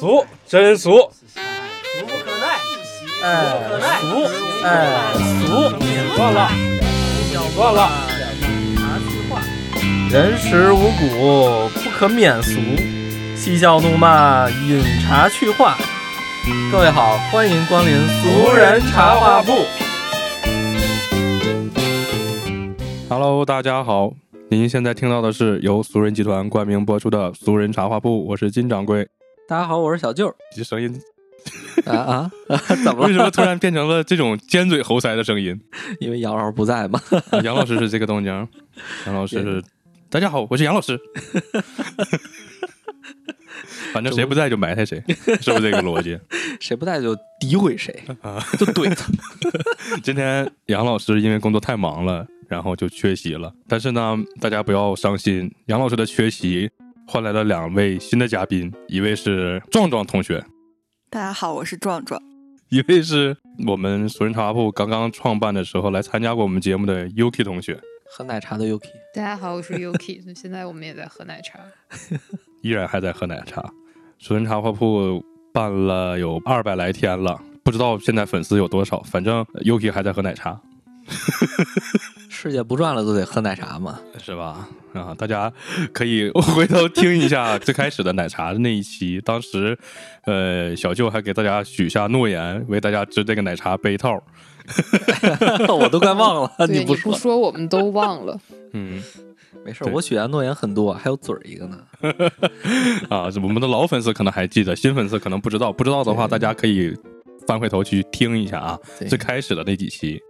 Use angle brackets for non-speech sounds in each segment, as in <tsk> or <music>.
俗，真俗，俗不可耐，哎，可耐俗，哎，俗，算了，算了。人食五谷，不可免俗，嬉笑怒骂，饮茶去话。各位好，欢迎光临俗人茶话铺。Hello，大家好，您现在听到的是由俗人集团冠名播出的《俗人茶话铺》，我是金掌柜。大家好，我是小舅。这声音啊啊，<laughs> 怎么为什？么突然变成了这种尖嘴猴腮的声音？<laughs> 因为杨老师不在嘛。啊杨老师是这个动静，杨老师是，大家好，我是杨老师。<laughs> 反正谁不在就埋汰谁，是不是这个逻辑？谁不在就诋毁谁，啊，就怼他。今天杨老师因为工作太忙了，然后就缺席了。但是呢，大家不要伤心，杨老师的缺席换来了两位新的嘉宾，一位是壮壮同学，大家好，我是壮壮。一位是我们俗人茶话铺刚刚创办的时候来参加过我们节目的 Yuki 同学，喝奶茶的 Yuki，大家好，我是 Yuki，<laughs> 现在我们也在喝奶茶。<laughs> 依然还在喝奶茶。俗人茶话铺办了有二百来天了，不知道现在粉丝有多少，反正 Yuki 还在喝奶茶。世界不转了都得喝奶茶嘛。是吧？啊，大家可以 <laughs> 回头听一下最开始的奶茶的那一期，当时，呃，小舅还给大家许下诺言，为大家织这个奶茶杯套。<laughs> 我都快忘了，你，不说，不说，我们都忘了。<laughs> 嗯，没事，我许下诺言很多，还有嘴儿一个呢。啊，我们的老粉丝可能还记得，新粉丝可能不知道。不知道的话，大家可以翻回头去听一下啊，最开始的那几期，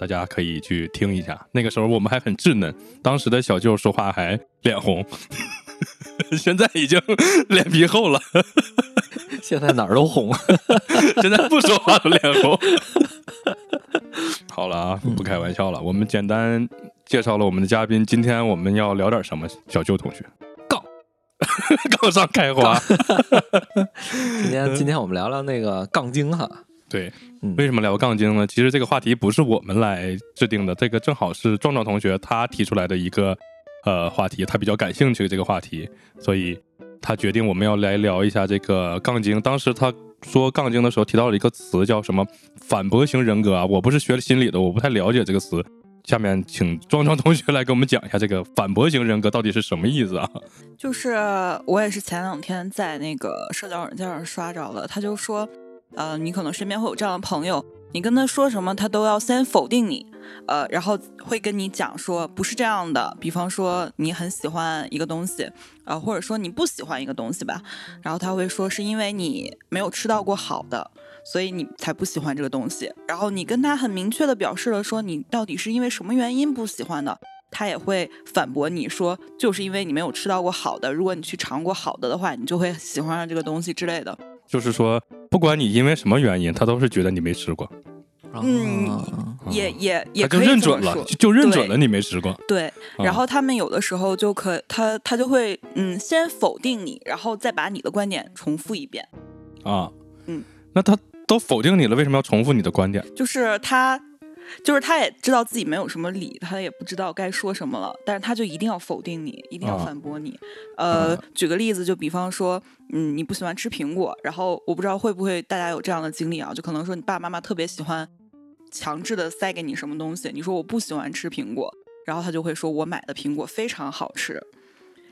大家可以去听一下。那个时候我们还很稚嫩，当时的小舅说话还脸红，<laughs> 现在已经脸皮厚了。<laughs> 现在哪儿都红。<laughs> 现在不说话都脸红。好了啊，不开玩笑了。我们简单介绍了我们的嘉宾，今天我们要聊点什么？小舅同学，杠，杠上开花。今天今天我们聊聊那个杠精哈。对嗯，为什么聊杠精呢？其实这个话题不是我们来制定的，这个正好是壮壮同学他提出来的一个呃话题，他比较感兴趣这个话题，所以他决定我们要来聊一下这个杠精。当时他说杠精的时候提到了一个词叫什么反驳型人格啊，我不是学心理的，我不太了解这个词。下面请壮壮同学来给我们讲一下这个 <laughs> 反驳型人格到底是什么意思啊？就是我也是前两天在那个社交软件上刷着了，他就说，呃，你可能身边会有这样的朋友，你跟他说什么，他都要先否定你，呃，然后会跟你讲说不是这样的。比方说你很喜欢一个东西，呃，或者说你不喜欢一个东西吧，然后他会说是因为你没有吃到过好的。所以你才不喜欢这个东西，然后你跟他很明确的表示了说你到底是因为什么原因不喜欢的，他也会反驳你说，就是因为你没有吃到过好的，如果你去尝过好的的话，你就会喜欢上这个东西之类的。就是说，不管你因为什么原因，他都是觉得你没吃过，嗯啊也也也他就可以认准了，就就认准了你没吃过。对，啊然后他们有的时候就可他他就会嗯先否定你，然后再把你的观点重复一遍，啊，嗯，那他都否定你了，为什么要重复你的观点？就是他。就是他也知道自己没有什么理，他也不知道该说什么了，但是他就一定要否定你，一定要啊反驳你。呃，啊举个例子，就比方说，嗯，你不喜欢吃苹果，然后我不知道会不会大家有这样的经历啊，就可能说你爸爸妈妈特别喜欢强制的塞给你什么东西，你说我不喜欢吃苹果，然后他就会说我买的苹果非常好吃，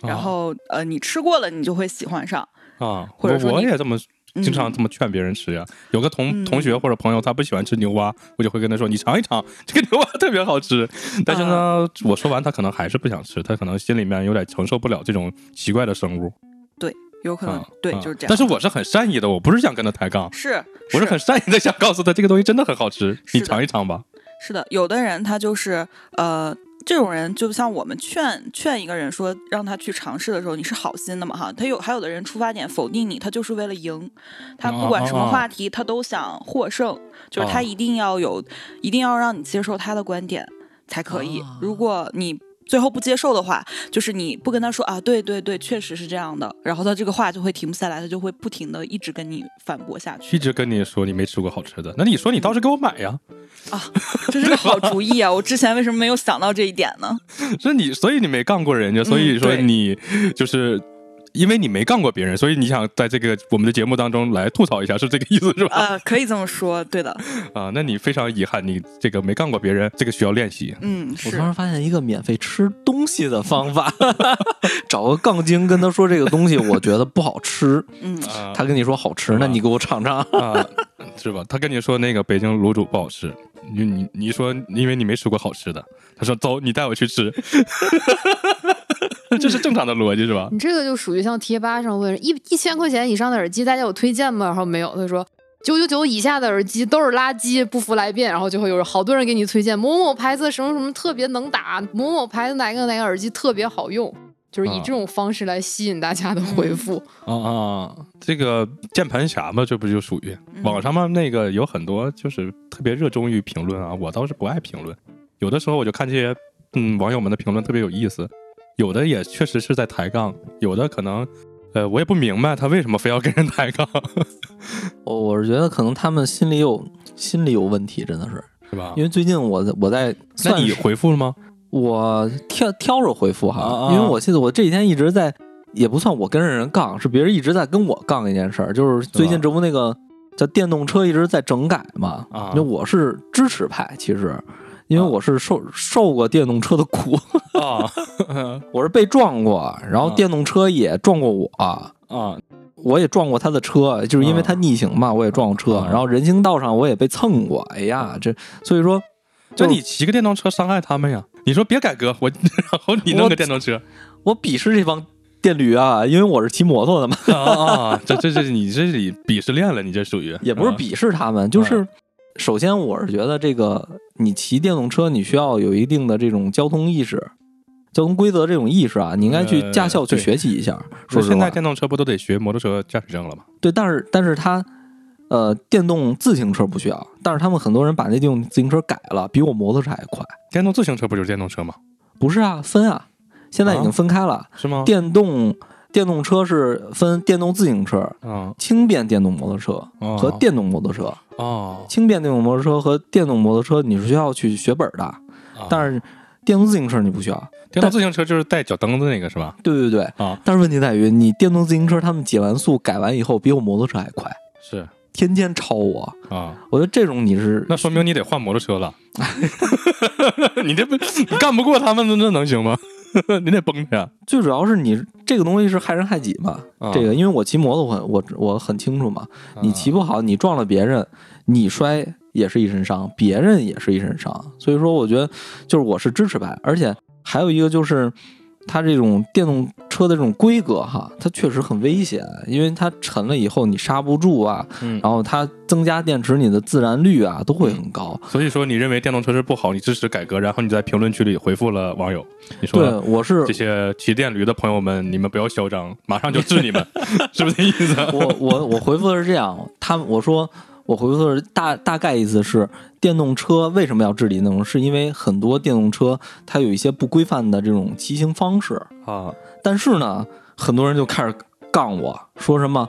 然啊后呃你吃过了，你就会喜欢上。啊，或者我我也这么嗯经常这么劝别人吃呀。有个同嗯同学或者朋友他不喜欢吃牛蛙，我就会跟他说：“你尝一尝，<laughs> 这个牛蛙特别好吃。”但是呢，啊我说完他可能还是不想吃，他可能心里面有点承受不了这种奇怪的生物。对有可能、啊对，啊就是这样。但是我是很善意的，我不是想跟他抬杠，是我是很善意的想告诉他这个东西真的很好吃，你尝一尝吧。是的，有的人他就是呃，这种人就像我们劝劝一个人说让他去尝试的时候，你是好心的嘛哈。他有还有的人出发点否定你，他就是为了赢，他不管什么话题他都想获胜，就是他哦一定要有，一定要让你接受他的观点才可以。啊如果你最后不接受的话，就是你不跟他说啊，对对对，确实是这样的，然后他这个话就会停不下来，他就会不停的一直跟你反驳下去一直跟你说你没吃过好吃的，那你说你倒是给我买呀？啊，这是个好主意啊！<laughs> 我之前为什么没有想到这一点呢？<laughs> 是你，所以你没杠过人家，所以说你就是因为你没干过别人，所以你想在这个我们的节目当中来吐槽一下，是这个意思是吧？呃，可以这么说，对的，啊，那你非常遗憾，你这个没干过别人，这个需要练习。嗯，我突然发现一个免费吃东西的方法，<laughs> 找个杠精跟他说这个东西我觉得不好吃，嗯，啊。他跟你说好吃，那你给我尝尝。啊，是吧？他跟你说那个北京卤煮不好吃，你你你说因为你没吃过好吃的，他说走，你带我去吃，<laughs> <laughs> 这是正常的逻辑是吧？你这个就属于像贴吧上问一一千块钱以上的耳机，大家有推荐吗？然后没有，他说九九九以下的耳机都是垃圾，不服来辩。然后就会有好多人给你推荐某某牌子什么什么特别能打，某某牌子哪个哪个耳机特别好用，就是以啊这种方式来吸引大家的回复。啊啊，这个键盘侠嘛，这不就属于网上嘛？那个有很多就是特别热衷于评论啊，我倒是不爱评论，有的时候我就看这些嗯网友们的评论特别有意思，有的也确实是在抬杠，有的可能呃我也不明白他为什么非要跟人抬杠，<laughs> 我我是觉得可能他们心里有心里有问题，真的是，是吧因？为最近我在我在那你回复了吗？我挑挑着回复哈，啊啊因为我记得我这几天一直在，也不算我跟人杠，是别人一直在跟我杠一件事儿，就是最近这不那个叫电动车一直在整改嘛，啊因为我是支持派，其实。因为我是受受过电动车的苦，啊。<laughs> 我是被撞过，然后啊。电动车也撞过我，啊。我也撞过他的车，就是因为他逆行嘛，我也撞过车，啊。然后人行道上我也被蹭过，哎呀，这所以说，就你骑个电动车伤害他们呀？你说别改革，我 <laughs> 然后你弄个电动车。我鄙视这帮电驴啊，因为我是骑摩托的嘛，啊啊！这这这你这是鄙视链了，你这属于。<laughs> 也不是啊。鄙视他们，就是首先我是觉得这个你骑电动车，你需要有一定的这种交通意识、交通规则这种意识啊，你应该去呃驾校去学习一下。说现在，电动车不都得学摩托车驾驶证了吗？对，但是但是它呃，电动自行车不需要，但是他们很多人把那电动自行车改了，比我摩托车还快。电动自行车不就是电动车吗？不是啊，分啊，现在已经分开了，是吗？电动电动车是分电动自行车、嗯。轻便电动摩托车哦。和电动摩托车。哦，轻便电动摩托车和电动摩托车你是需要去学本儿的，但是是电动自行车你不需要。电动自行车就是带脚蹬子那个是吧？对对对，啊，但是问题在于你电动自行车他们减完速改完以后比我摩托车还快，是天天超我。啊，我觉得这种你是那说明你得换摩托车了。<laughs> 你这不你干不过他们，那那能行吗？<laughs> 你得崩他呀！最主要是你这个东西是害人害己嘛。啊这个因为我骑摩托我我我很清楚嘛，你骑不好你撞了别人，你摔也是一身伤，别人也是一身伤。所以说我觉得就是我是支持派，而且还有一个就是。它这种电动车的这种规格哈，它确实很危险，因为它沉了以后你刹不住啊，嗯，然后它增加电池，你的自燃率啊都会很高。所以说你认为电动车是不好，你支持改革，然后你在评论区里回复了网友，你说对，我是这些骑电驴的朋友们，你们不要嚣张，马上就治你们，<laughs> 是不是这意思？我我我回复的是这样，他我说我回复的是大大概意思是，电动车为什么要治理那种？是因为很多电动车它有一些不规范的这种骑行方式，啊，但是呢，很多人就开始杠我说什么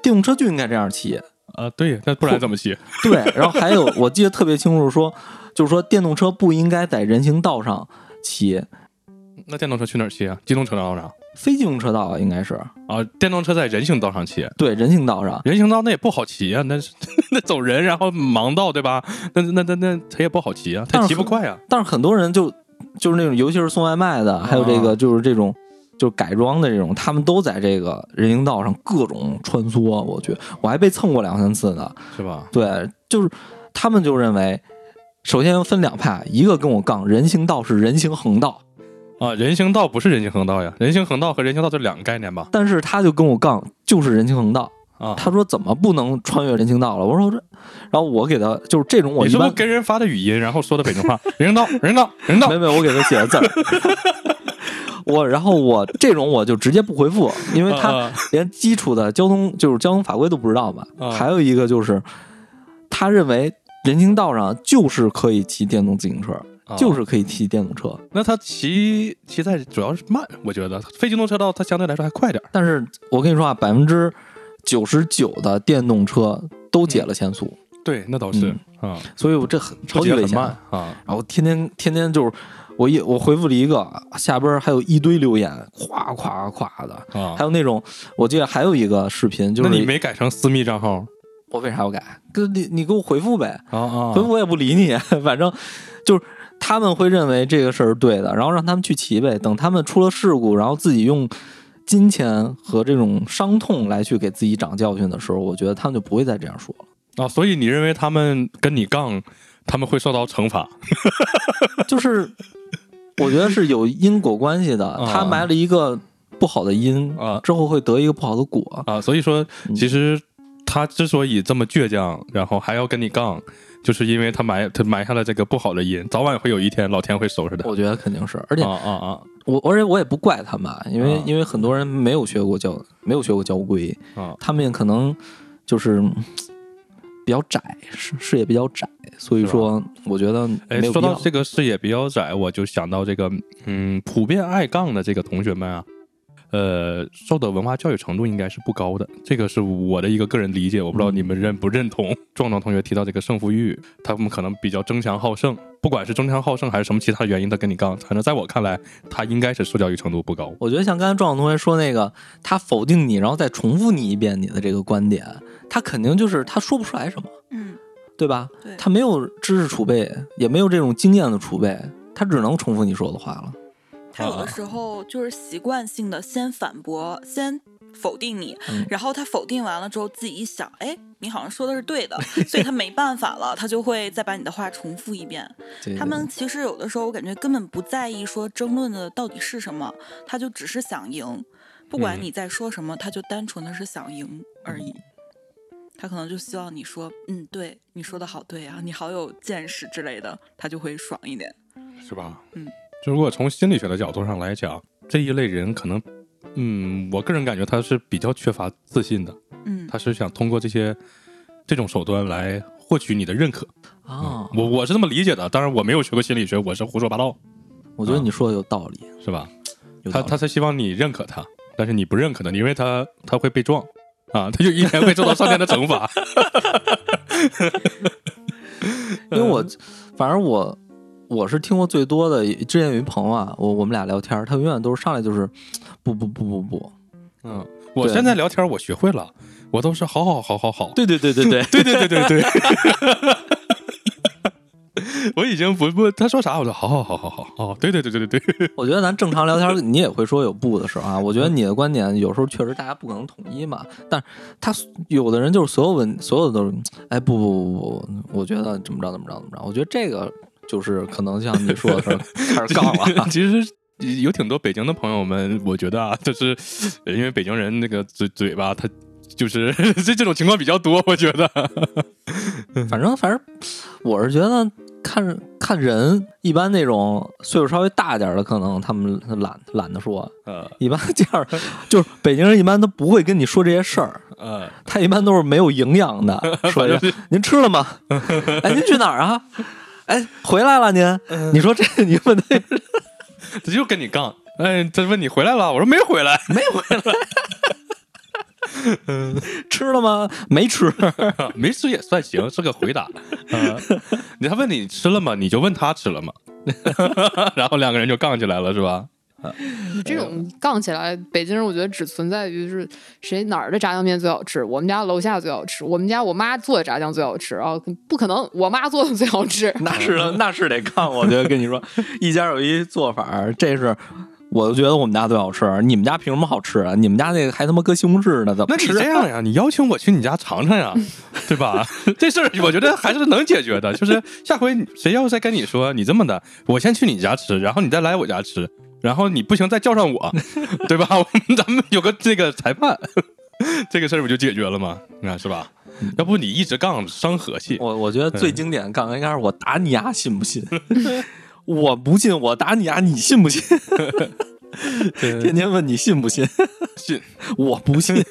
电动车就应该这样骑，啊，对，那不然怎么骑？<laughs> 对，然后还有我记得特别清楚说，就是说电动车不应该在人行道上骑，那电动车去哪儿骑啊？机动车道上非机动车道啊应该是啊？电动车在人行道上骑，对人行道上。人行道那也不好骑啊，那是 <laughs> 那走人，然后盲道对吧？那那那那他也不好骑啊，他骑不快啊。但是很多人就就是那种，尤其是送外卖的，还有这个啊就是这种就是改装的这种，他们都在这个人行道上各种穿梭。我去我还被蹭过两三次呢。是吧？对，就是他们就认为，首先分两派，一个跟我杠，人行道是人行横道，啊，人行道不是人行横道呀，人行横道和人行道这两个概念吧？但是他就跟我杠，就是人行横道。啊，他说怎么不能穿越人行道了？我说这，然后我给他就是这种我一般你是不是跟人发的语音，然后说的北京话？人行道，人行道，人行道没。没，我给他写的字儿。<laughs> 我然后我这种我就直接不回复，因为他啊连基础的交通就是交通法规都不知道嘛。啊还有一个就是，他认为人行道上就是可以骑电动自行车，啊就是可以骑电动车。那他骑骑在主要是慢，我觉得。非机动车道它相对来说还快点儿。但是我跟你说啊，百分之九十九的电动车都解了限速，对，那倒是啊，所以我这很超级危险。不骑得很慢啊。然后天天天天就是我一我回复了一个，下边还有一堆留言，夸夸夸的，啊。还，有那种我记得还有一个视频，就是那你没改成私密账号？我为啥要改？跟你你给我回复呗，啊啊。回复我也不理你，<laughs> 反正就是他们会认为这个事儿是对的，然后让他们去骑呗。等他们出了事故，然后自己用金钱和这种伤痛来去给自己长教训的时候，我觉得他们就不会再这样说了。啊！所以你认为他们跟你杠，他们会受到惩罚？<laughs> 就是我觉得是有因果关系的，啊他埋了一个不好的因啊之后会得一个不好的果。啊，所以说嗯其实他之所以这么倔强，然后还要跟你杠，就是因为他埋他埋下了这个不好的因，早晚会有一天老天会收拾他。我觉得肯定是，而且啊啊啊我而且我也不怪他们，因为、啊因为很多人没有学过教，没有学过教规，啊！他们可能就是嗯比较窄，视视野比较窄，所以说我觉得哎。说到这个视野比较窄，我就想到这个，嗯，普遍爱杠的这个同学们啊，呃，受的文化教育程度应该是不高的，这个是我的一个个人理解，我不知道你们认不认同。壮壮同学提到这个胜负欲，他们可能比较争强好胜，不管是争强好胜还是什么其他原因，他跟你杠，反正在我看来，他应该是受教育程度不高。我觉得像刚才壮壮同学说那个，他否定你，然后再重复你一遍你的这个观点，他肯定就是他说不出来什么，嗯，对吧？对，他没有知识储备，也没有这种经验的储备，他只能重复你说的话了。他有的时候就是习惯性的先反驳，先否定你，嗯然后他否定完了之后，自己一想，哎，你好像说的是对的，所以他没办法了，他就会再把你的话重复一遍。<laughs> 他们其实有的时候我感觉根本不在意说争论的到底是什么，他就只是想赢，不管嗯你在说什么，他就单纯的是想赢而已。他可能就希望你说，嗯，对，你说的好对啊，你好有见识之类的，他就会爽一点。是吧？嗯，就如果从心理学的角度上来讲，这一类人可能，嗯，我个人感觉他是比较缺乏自信的，嗯，他是想通过这些这种手段来获取你的认可。啊，我我是这么理解的，当然我没有学过心理学，我是胡说八道，我觉得你说的有道理，是吧？他他才希望你认可他，但是你不认可他，因为他他会被撞啊，他就一天会受到上天的惩罚。<laughs> 因为我反正我我是听过最多的，之前有一朋友啊，我我们俩聊天，他永远都是上来就是 <tsk> 不不不不不，嗯，我现在聊天我学会了，我都是好好好好好。对对对对对，对对对对对。<laughs> <laughs> 我已经不不，他说啥我就好好好好好哦，对对对对对对，<laughs> 我觉得咱正常聊天，你也会说有不的时候啊。我觉得你的观点有时候确实大家不可能统一嘛，但是他有的人就是所有问所有的都是，哎不不不不，我觉得怎么着怎么着怎么着，我觉得这个就是可能像你说的是 <laughs> 开始杠了。<laughs> 其实有挺多北京的朋友们，我觉得啊，就是呃因为北京人那个嘴嘴巴，他就是这 <laughs> 这种情况比较多，我觉得。反正反正我是觉得看看人，一般那种岁数稍微大点的，可能他们懒懒得说。呃一般这样就是北京人一般都不会跟你说这些事儿，呃，他一般都是没有营养的，说一下您吃了吗？哎，您去哪儿啊？哎，回来了您？嗯你说这你问他 <laughs> 他就跟你杠。哎，他问你回来了，我说没回来，没回来？<laughs> 吃了吗？没吃。<laughs> 没吃也算行，是个回答。呃，他问你吃了吗？你就问他吃了吗？然后两个人就杠起来了，是吧？<laughs> 这种杠起来，北京人我觉得只存在于是谁哪儿的炸酱面最好吃，我们家楼下最好吃，我们家我妈做的炸酱最好吃啊，不可能我妈做的最好吃。<laughs> 那是那是得杠，我觉得跟你说，一家有一做法，这是。我就觉得我们家最好吃，你们家凭什么好吃啊？你们家那个还他妈搁西红柿呢，怎么那你？这样呀，你邀请我去你家尝尝呀，<laughs> 对吧？这事儿我觉得还是能解决的。就是下回谁要再跟你说你这么的，我先去你家吃，然后你再来我家吃，然后你不行再叫上我，<laughs> 对吧？我们咱们有个这个裁判，<laughs> 这个事儿不就解决了吗？你看是吧？要不你一直杠伤和气。我我觉得最经典的杠应该是我打你丫，信不信？<laughs> 我不信，我打你丫，你信不信？天天问你信不信？信我不信，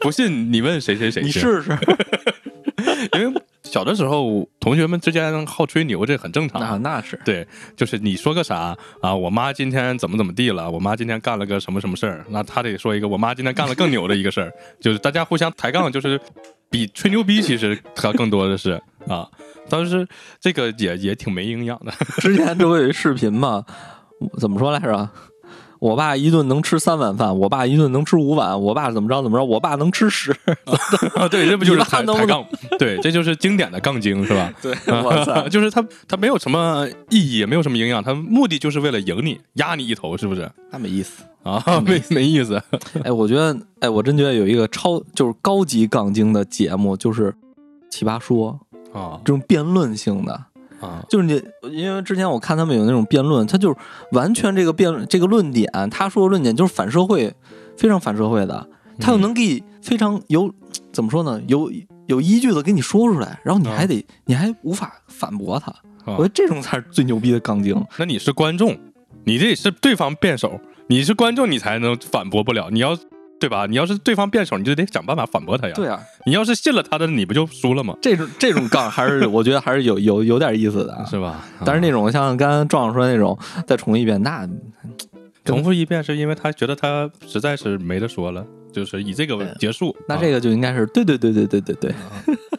不信你问谁谁谁，你试试。因为小的时候同学们之间好吹牛，这很正常。那那是对，就是你说个啥啊？我妈今天怎么怎么地了？我妈今天干了个什么什么事儿？那他得说一个我妈今天干了更牛的一个事儿，<laughs> 就是大家互相抬杠，就是比吹牛逼，其实它更多的是啊，当时这个也也挺没营养的。<laughs> 之前这不有一视频嘛？怎么说来着？我爸一顿能吃三碗饭，我爸一顿能吃五碗，我爸怎么着怎么着，我爸能吃十。<laughs> 啊，对，这不就是抬抬杠？对，这就是经典的杠精，是吧？<laughs> 对，我操！就是他他没有什么意义，也没有什么营养，他目的就是为了赢你，压你一头，是不是？那没意思。啊，没没意思。哎，我觉得，哎，我真觉得有一个超就是高级杠精的节目，就是《奇葩说》啊这种辩论性的。啊，就是你，因为之前我看他们有那种辩论，他就是完全这个辩论这个论点，他说的论点就是反社会，非常反社会的，他又能给你非常有怎么说呢，有有依据的给你说出来，然后你还得、你还无法反驳他，啊我觉得这种才是最牛逼的杠精。那你是观众，你这是对方辩手，你是观众，你才能反驳不了。你要对吧？你要是对方辩手，你就得想办法反驳他呀。对啊，你要是信了他的，你不就输了吗？这种这种杠还是我觉得还是有有有点意思的啊。是吧？但是那种像刚刚壮壮说的那种，再重一遍，那重复一遍，是因为他觉得他实在是没得说了，就是以这个结束。那这个就应该是对对对对对对对，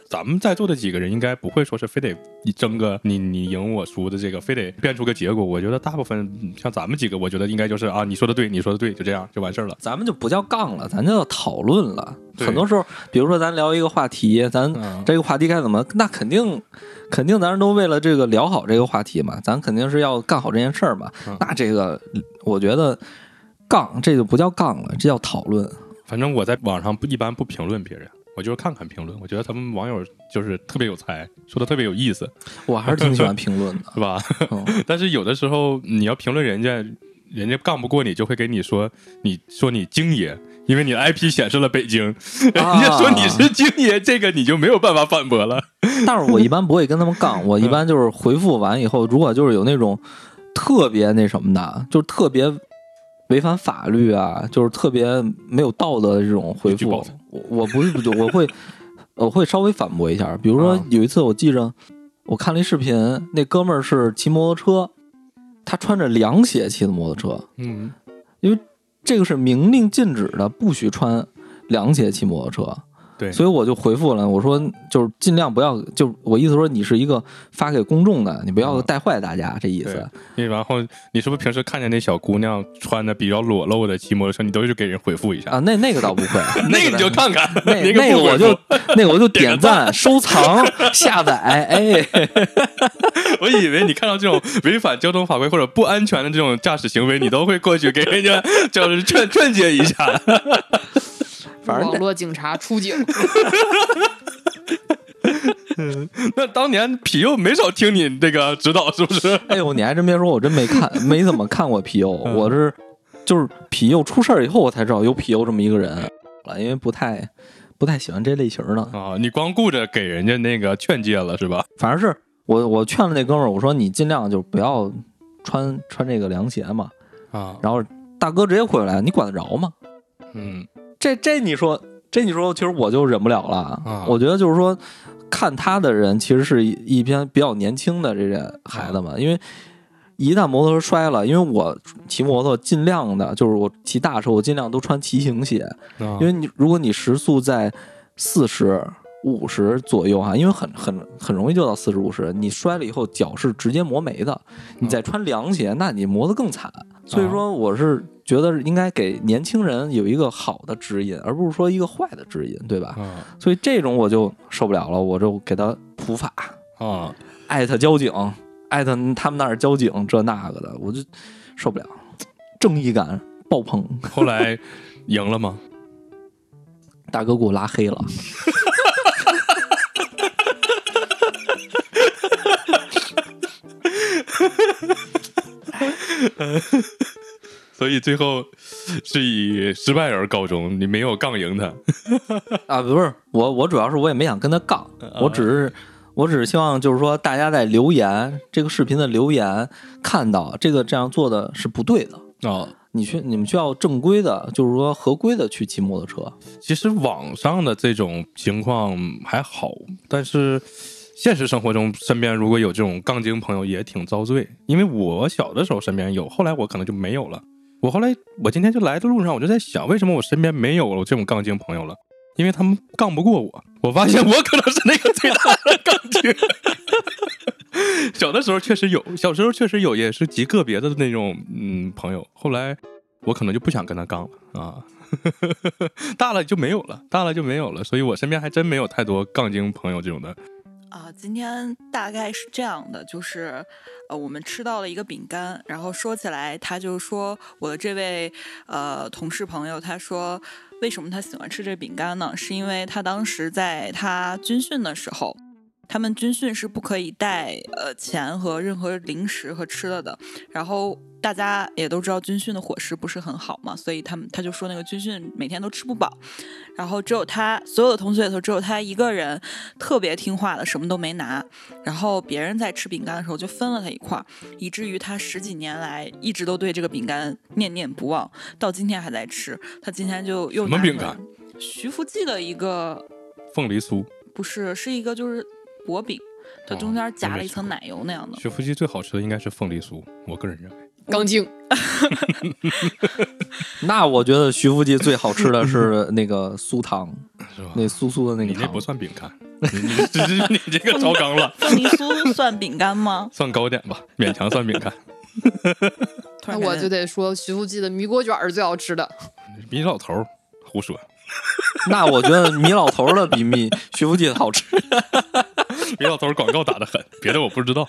咱们在座的几个人应该不会说是非得你争个你你赢我输的这个，非得变出个结果。我觉得大部分嗯像咱们几个，我觉得应该就是啊，你说的对，你说的对，就这样就完事儿了。咱们就不叫杠了，咱就叫讨论了。很多时候，比如说咱聊一个话题，咱嗯这个话题该怎么，那肯定肯定咱都为了这个聊好这个话题嘛，咱肯定是要干好这件事儿嘛。嗯那这个我觉得杠这就不叫杠了，这叫讨论。反正我在网上不一般不评论别人，我就是看看评论。我觉得他们网友就是特别有才，说的特别有意思，我还是挺喜欢评论的。<laughs> 是吧？嗯 <laughs> 但是有的时候你要评论人家，人家杠不过你，就会给你说你说你京爷，因为你的 IP 显示了北京，<laughs> 人家说你是京爷，这个你就没有办法反驳了。但是我一般不会跟他们杠，我一般就是回复完以后，如果就是有那种特别那什么的，就是特别违反法律啊，就是特别没有道德的这种回复我我不是我会 <laughs> 我会稍微反驳一下。比如说啊有一次我记着我看了一视频，那哥们儿是骑摩托车，他穿着凉鞋骑的摩托车，嗯，因为这个是明令禁止的，不许穿凉鞋骑摩托车。对，所以我就回复了，我说就是尽量不要，就我意思说你是一个发给公众的，你不要嗯带坏大家，这意思。你然后你是不是平时看见那小姑娘穿的比较裸露的骑摩托车，你都是给人回复一下？啊，那那个倒不会，<laughs> 那个你就看看，那 <laughs> 那个那个我就那个我就点点赞赞、收藏、下载，哎，<laughs> 我以为你看到这种违反交通法规或者不安全的这种驾驶行为，你都会过去给人家就是劝劝诫一下。反正网络警察出警，<laughs> 那当年痞幼没少听你这个指导，是不是？<laughs> 哎呦，你还真别说，我真没看，没怎么看过皮尤，嗯我是就是皮尤出事儿以后，我才知道有皮尤这么一个人了，因为不太不太喜欢这类型的。啊，你光顾着给人家那个劝诫了是吧？反正是我我劝了那哥们儿，我说你尽量就不要穿穿这个凉鞋嘛。啊，然后大哥直接回来，你管得着吗？嗯，这这你说这你说，其实我就忍不了了。啊我觉得就是说，看他的人其实是一一篇比较年轻的这些孩子们，因为一旦摩托车摔了，因为我骑摩托尽量的就是我骑大车，我尽量都穿骑行鞋，啊因为你如果你时速在四十。五十左右哈，因为很很很容易就到四十五十，你摔了以后脚是直接磨没的，你再穿凉鞋，那你磨得更惨。所以说，我是觉得应该给年轻人有一个好的指引，而不是说一个坏的指引，对吧？啊所以这种我就受不了了，我就给他普法，啊，艾特交警，艾特他们那儿交警这那个的，我就受不了，正义感爆棚。后来赢了吗？大哥给我拉黑了，<laughs> 所以最后是以失败而告终，你没有杠赢他。<laughs> 啊，不是我，我主要是我也没想跟他杠，我只是我只是希望就是说大家在留言这个视频的留言看到这个这样做的是不对的，哦，你去你们需要正规的，就是说合规的去骑摩托车。其实网上的这种情况还好，但是现实生活中身边如果有这种杠精朋友也挺遭罪。因为我小的时候身边有，后来我可能就没有了。我后来我今天就来的路上，我就在想，为什么我身边没有这种杠精朋友了？因为他们杠不过我。我发现我可能是那个最大的杠精。小的时候确实有，小时候确实有，也是极个别的那种嗯朋友。后来我可能就不想跟他杠了啊，<laughs> 大了就没有了，大了就没有了。所以我身边还真没有太多杠精朋友这种的。啊，今天大概是这样的，就是，呃，我们吃到了一个饼干，然后说起来，他就说我的这位呃同事朋友，他说为什么他喜欢吃这饼干呢？是因为他当时在他军训的时候。他们军训是不可以带呃钱和任何零食和吃的的，然后大家也都知道军训的伙食不是很好嘛，所以他们他就说那个军训每天都吃不饱，然后只有他所有的同学里头只有他一个人特别听话的，什么都没拿，然后别人在吃饼干的时候就分了他一块儿，以至于他十几年来一直都对这个饼干念念不忘，到今天还在吃。他今天就又什么饼干？徐福记的一个凤梨酥，不是，是一个就是薄饼，它哦中间夹了一层奶油那样的。学福记最好吃的应该是凤梨酥，我个人认为。杠精，<laughs> 那我觉得徐福记最好吃的是 <laughs> 那个酥糖，是吧？那酥酥的那个糖你那不。算饼干，你你这这你这个超纲了，凤梨酥算饼干吗？<laughs> 算糕点吧，勉强算饼干。那我就得说徐福记的米果卷儿是最好吃的。米老头儿胡说，那我觉得米老头儿的比米徐福记的好吃。米老头儿广告打的狠，别的我不知道。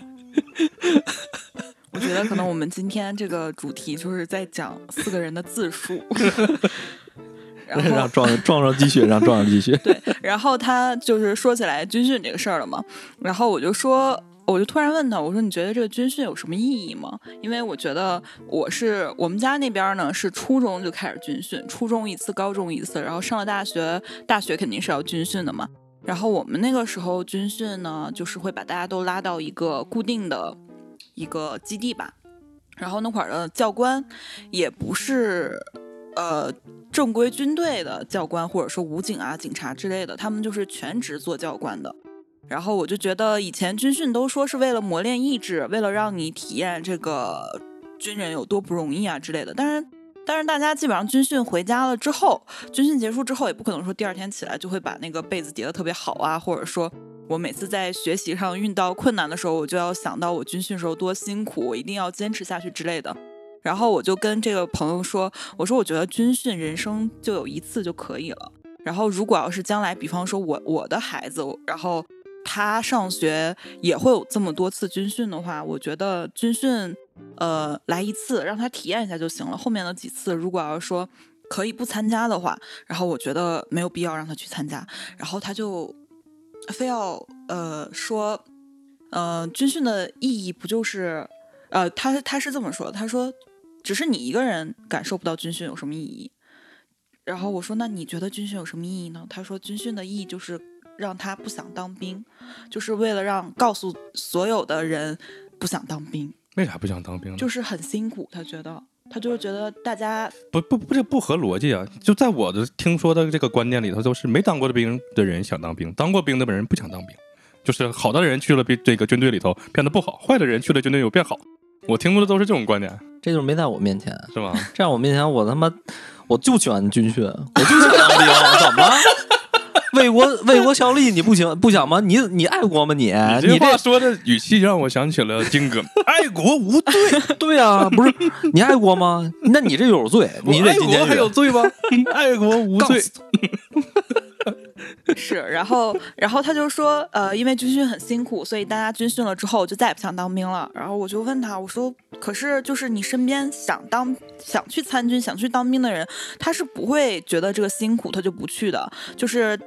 我们今天这个主题就是在讲四个人的自述。<laughs> 然后让壮壮壮继续，让壮壮继续。<laughs> 对，然后他就是说起来军训这个事儿了嘛，然后我就说，我就突然问他，我说你觉得这个军训有什么意义吗？因为我觉得我是我们家那边呢是初中就开始军训，初中一次，高中一次，然后上了大学，大学肯定是要军训的嘛。然后我们那个时候军训呢，就是会把大家都拉到一个固定的一个基地吧，然后那会儿的教官也不是呃正规军队的教官，或者说武警啊、警察之类的，他们就是全职做教官的。然后我就觉得以前军训都说是为了磨练意志，为了让你体验这个军人有多不容易啊之类的。当然，但是大家基本上军训回家了之后，军训结束之后也不可能说第二天起来就会把那个被子叠得特别好啊，或者说我每次在学习上遇到困难的时候，我就要想到我军训时候多辛苦，我一定要坚持下去之类的。然后我就跟这个朋友说，我说我觉得军训人生就有一次就可以了。然后如果要是将来，比方说我我的孩子，然后他上学也会有这么多次军训的话，我觉得军训呃来一次让他体验一下就行了。后面的几次如果要说可以不参加的话，然后我觉得没有必要让他去参加。然后他就非要呃说，呃军训的意义不就是呃他他是这么说，他说只是你一个人感受不到军训有什么意义。然后我说那你觉得军训有什么意义呢？他说军训的意义就是让他不想当兵，就是为了让告诉所有的人不想当兵，为啥不想当兵呢？就是很辛苦。他觉得他就是觉得大家不不不，这不合逻辑啊！就在我的听说的这个观念里头，都是没当过的兵的人想当兵，当过兵的人不想当兵。就是好的人去了兵这个军队里头变得不好，坏的人去了军队又变好。我听过的都是这种观点，这就是没在我面前，是吗？这样我面前我他妈我就喜欢军训，我就想当兵，怎么了？<laughs> 为国为国效力你不行不想吗？你你爱国吗你？你话说的语气让我想起了金哥，<laughs> 爱国无罪，对啊，不是你爱国吗？那你这有罪，<laughs> 你我爱得进监国还有。罪吗？爱国无罪。是，然后然后他就说，呃，因为军训很辛苦，所以大家军训了之后就再也不想当兵了。然后我就问他，我说，可是就是你身边想当想去参军、想去当兵的人，他是不会觉得这个辛苦，他就不去的。就是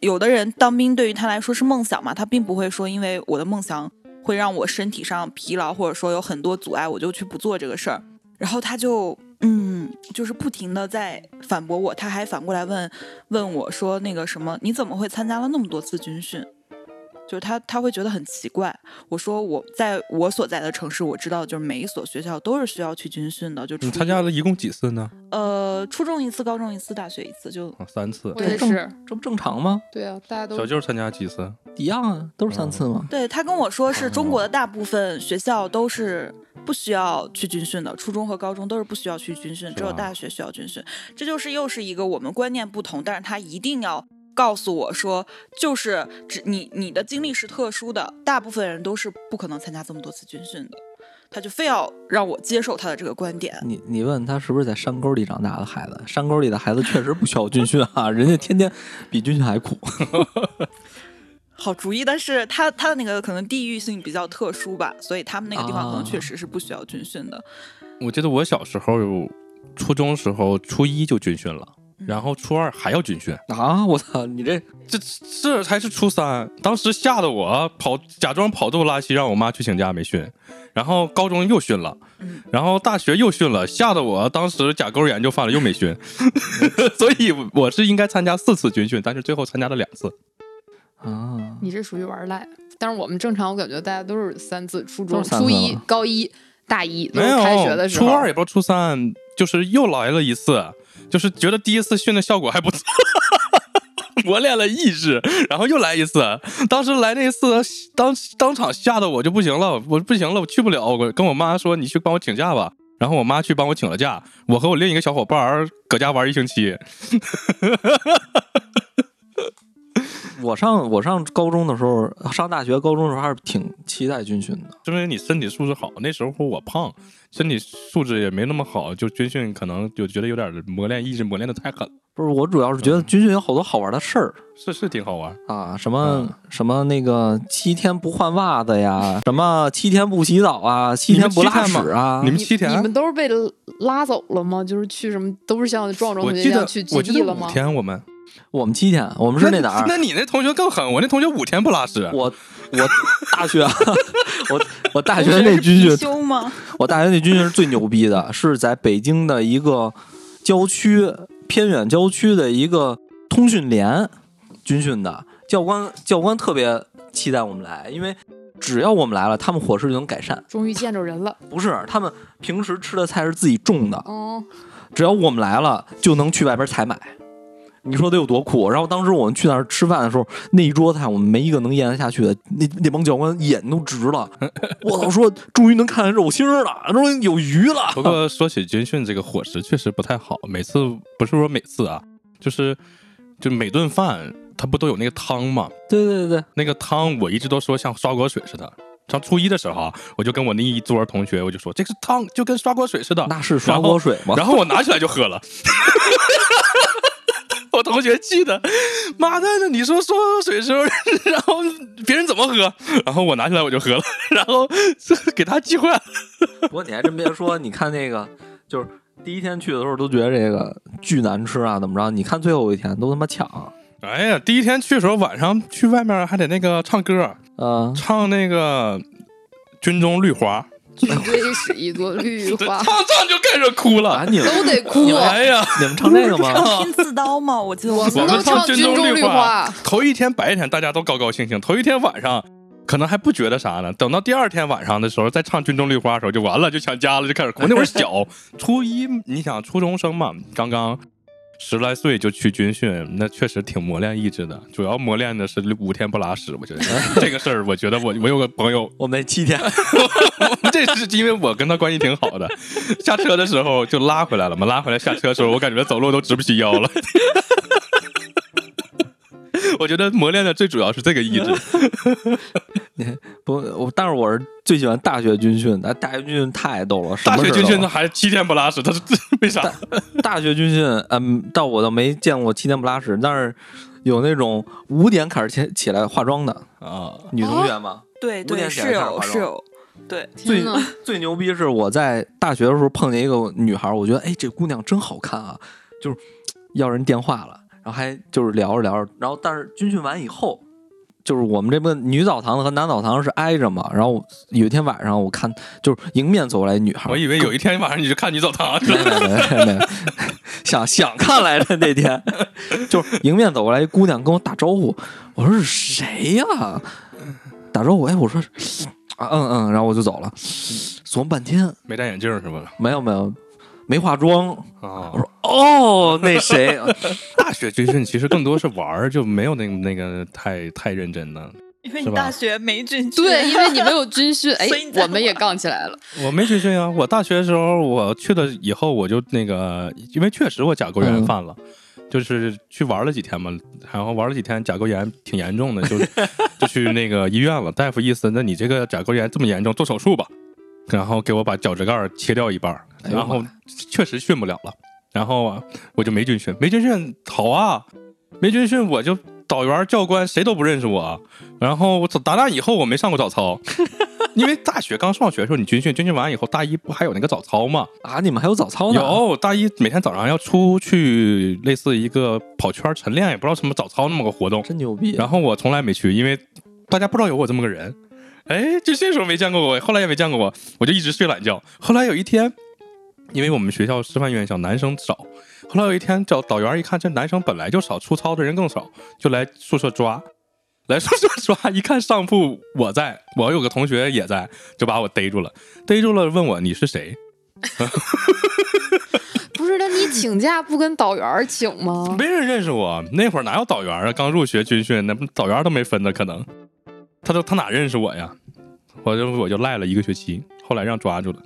有的人当兵对于他来说是梦想嘛，他并不会说因为我的梦想会让我身体上疲劳，或者说有很多阻碍，我就去不做这个事儿。然后他就嗯，就是不停的在反驳我，他还反过来问问我说那个什么，你怎么会参加了那么多次军训？就是他他会觉得很奇怪。我说我在我所在的城市，我知道就是每一所学校都是需要去军训的，就你参加了一共几次呢？呃初中一次，高中一次，大学一次，就啊，三次。我也是，这不正常吗？对啊，大家都小舅参加几次？一样啊，都是三次嘛。对他跟我说是中国的大部分学校都是不不需要去军训的，初中和高中都是不需要去军训，只有大学需要军训。这就是又是一个我们观念不同，但是他一定要告诉我说，就是只你你的经历是特殊的，大部分人都是不可能参加这么多次军训的。他就非要让我接受他的这个观点，你你问他是不是在山沟里长大的孩子？山沟里的孩子确实不需要军训啊，人家天天比军训还苦。<laughs> 好主意。但是他他的那个可能地域性比较特殊吧，所以他们那个地方可能啊确实是不需要军训的。我记得我小时候，初中时候初一就军训了，然后初二还要军训，啊！我操，你这这这才是初三，当时吓得我跑，假装跑肚拉稀，让我妈去请假没训。然后高中又训了，嗯然后大学又训了，吓得我当时甲沟炎就犯了，又没训。<laughs> 所以我是应该参加四次军训，但是最后参加了两次。啊，你这属于玩赖。但是我们正常，我感觉大家都是三次：初中、初一、高一、大一，都没有是开学的时候。初二也不知道初三，就是又来了一次，就是觉得第一次训的效果还不错。<laughs> 磨练了意志，然后又来一次。当时来那一次，当当场吓得我就不行了，我不行了，我去不了。我跟我妈说：“你去帮我请假吧。”然后我妈去帮我请了假，我和我另一个小伙伴儿搁家玩一星期。我上我上高中的时候，上大学、高中的时候还是挺期待军训的。是因为你身体素质好，那时候我胖，身体素质也没那么好，就军训可能就觉得有点磨练意志，磨练的太狠了。不是，我主要是觉得军训有好多好玩的事儿是是挺好玩，啊，什么、嗯什么那个七天不换袜子呀，什么七天不洗澡啊，七天不拉屎啊。你们七天你们都是被拉走了吗？就是去什么，都是像壮壮我记得同学一样去我记得五基地了吗？天我们我们七天，我们是那哪儿？那你那同学更狠，我那同学五天不拉屎。我我大学，我我大学那军训，休吗？我大学那军训是最牛逼的，是在北京的一个郊区偏远郊区的一个通讯连军训的。教官教官特别期待我们来，因为只要我们来了，他们伙食就能改善。终于见着人了。不是，他们平时吃的菜是自己种的，哦，只要我们来了，就能去外边采买。你说得有多苦？然后当时我们去那儿吃饭的时候，那一桌菜我们没一个能咽得下去的，那那帮教官眼都直了。<laughs> 我操，说终于能看见肉心儿了，终于有鱼了。不过说起军训这个伙食确实不太好，每次不是说每次啊，就是就每顿饭它不都有那个汤吗？对对对对，那个汤我一直都说像刷锅水似的。上初一的时候啊，我就跟我那一桌同学，我就说这个汤就跟刷锅水似的。那是刷锅水吗？然后我拿起来就喝了。<laughs> 我同学气的，妈的，你说刷锅水时候，<laughs> 然后别人怎么喝？然后我拿起来我就喝了，然后给他气坏了。不过你还真别说，你看那个，就是第一天去的时候都觉得这个巨难吃啊，怎么着？你看最后一天都他妈抢，哎呀，第一天去的时候，晚上去外面还得那个唱歌，呃，唱那个《军中绿花军队是一朵绿 <laughs>》，花 <laughs> 唱，唱就开始哭啊，了。你们都得哭你。们哎呀，你们唱这个吗？拼刺刀吗？我记得我们我们们都唱军军中绿绿花头一天白天大家都高高兴兴，头一天晚上可能还不觉得啥呢，等到第二天晚上的时候再唱《军中绿花》的时候就完了，就想家了，就开始哭。那会儿小，<laughs> 初一，你想初中生嘛，刚刚十来岁就去军训，那确实挺磨练意志的。主要磨练的是五天不拉屎，我觉得 <laughs> 这个事儿，我觉得我我有个朋友，<laughs> 我们七天，<laughs> 这是因为我跟他关系挺好的，下车的时候就拉回来了嘛，拉回来下车的时候，我感觉走路都直不起腰了。我觉得磨练的最主要是这个意志。<laughs> 不，我但是我是最喜欢大学军训的，大学军训太逗了，大学军训他还七天不拉屎，他是为啥？大学军训，嗯，到我倒没见过七天不拉屎，但是有那种五点开始起起来化妆的啊，女同学嘛。对对五点起来是有是有，对最，最牛逼是我在大学的时候碰见一个女孩，我觉得哎这姑娘真好看啊，就是要人电话了，然后还就是聊着聊着，然后但是军训完以后。就是我们这边女澡堂子和男澡堂是挨着嘛，然后有一天晚上我看，就是迎面走过来一女孩，我以为有一天晚上你去看女澡堂去没了。没没没没，<laughs> 想想看来着那天，<laughs> 就是迎面走过来一姑娘跟我打招呼，我说是谁呀、打招呼，哎，我说啊嗯嗯，然后我就走了，琢磨半天，没戴眼镜是吧？没有没有，没化妆，啊我，说哦，那谁，<laughs> 大学军训其实更多是玩儿，就没有那那个太太认真的。因为是吧你大学没军训，对，因为你没有军训，<laughs> 哎我们也杠起来了。我没军训啊，我大学的时候我去了以后，我就那个，因为确实我甲沟炎嗯犯了，就是去玩了几天嘛，然后玩了几天甲沟炎挺严重的，就就去那个医院了。大夫意思，那你这个甲沟炎这么严重，做手术吧。然后给我把脚趾盖儿切掉一半然后确实训不了了。然后啊，我就没军训，没军训好啊，没军训我就导员教官谁都不认识我。然后我打那以后我没上过早操，<laughs> 因为大学刚上学的时候你军训，军训完以后大一不还有那个早操吗？啊，你们还有早操呢？有大一每天早上要出去类似一个跑圈晨练，也不知道什么早操那么个活动。真牛逼。然后我从来没去，因为大家不知道有我这么个人。哎，就这时候没见过我，后来也没见过我，我就一直睡懒觉。后来有一天，因为我们学校师范院校男生少，后来有一天找导员一看，这男生本来就少，出操的人更少，就来宿舍抓。来宿舍抓，一看上铺我在，我有个同学也在，就把我逮住了，逮住了问我你是谁？<laughs> 不是，那你请假不跟导员请吗？<laughs> 没人认识我，那会儿哪有导员啊？刚入学军训，那导员都没分呢，可能他都他哪认识我呀？我就我就赖了一个学期，后来让抓住了。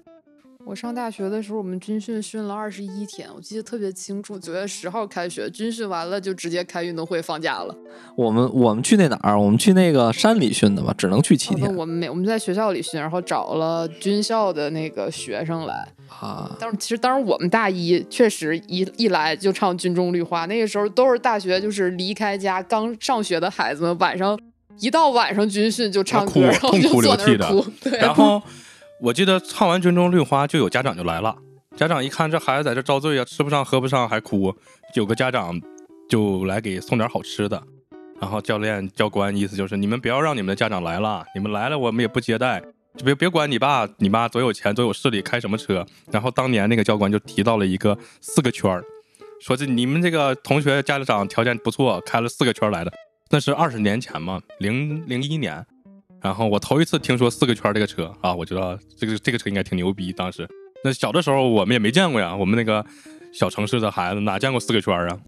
我上大学的时候，我们军训训了二十一天，我记得特别清楚。九月十号开学，军训完了就直接开运动会放假了。我们我们去那哪儿？我们去那个山里训的吧，只能去七天我们没，我们在学校里训，然后找了军校的那个学生来。啊。但是其实当时我们大一确实一一来就唱军中绿花，那个时候都是大学就是离开家刚上学的孩子们，晚上一到晚上军训就唱歌，哭然后就痛哭坐流涕的那儿哭。对，然后我记得唱完军中绿花，就有家长就来了。家长一看这孩子在这遭罪啊，吃不上喝不上还哭，有个家长就来给送点好吃的。然后教练教官意思就是你们不要让你们的家长来了，你们来了我们也不接待，就别别管你爸你妈多有钱多有势力开什么车。然后当年那个教官就提到了一个四个圈儿，说这你们这个同学家长条件不错，开了四个圈儿来的，那是二十年前嘛，零零一年。然后我头一次听说四个圈这个车啊，我知道这个这个车应该挺牛逼。当时那小的时候我们也没见过呀，我们那个小城市的孩子哪见过四个圈啊？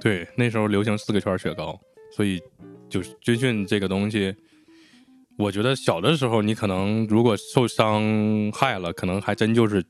对，那时候流行四个圈雪糕，所以就是军训这个东西，我觉得小的时候你可能如果受伤害了，可能还真就是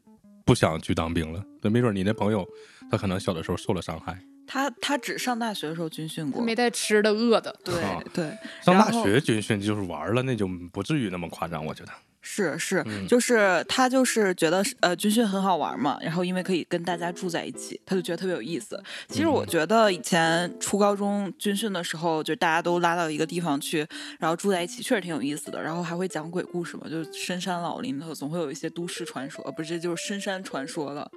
不想去当兵了。那没准你那朋友他可能小的时候受了伤害，他他只上大学的时候军训过，没带吃的饿的。对啊对，上大学军训就是玩了，那就不至于那么夸张，我觉得。是是，嗯就是他就是觉得呃军训很好玩嘛，然后因为可以跟大家住在一起，他就觉得特别有意思。其实我嗯觉得以前初高中军训的时候，就大家都拉到一个地方去，然后住在一起，确实挺有意思的。然后还会讲鬼故事嘛，就是深山老林头总会有一些都市传说，呃不是就是深山传说了。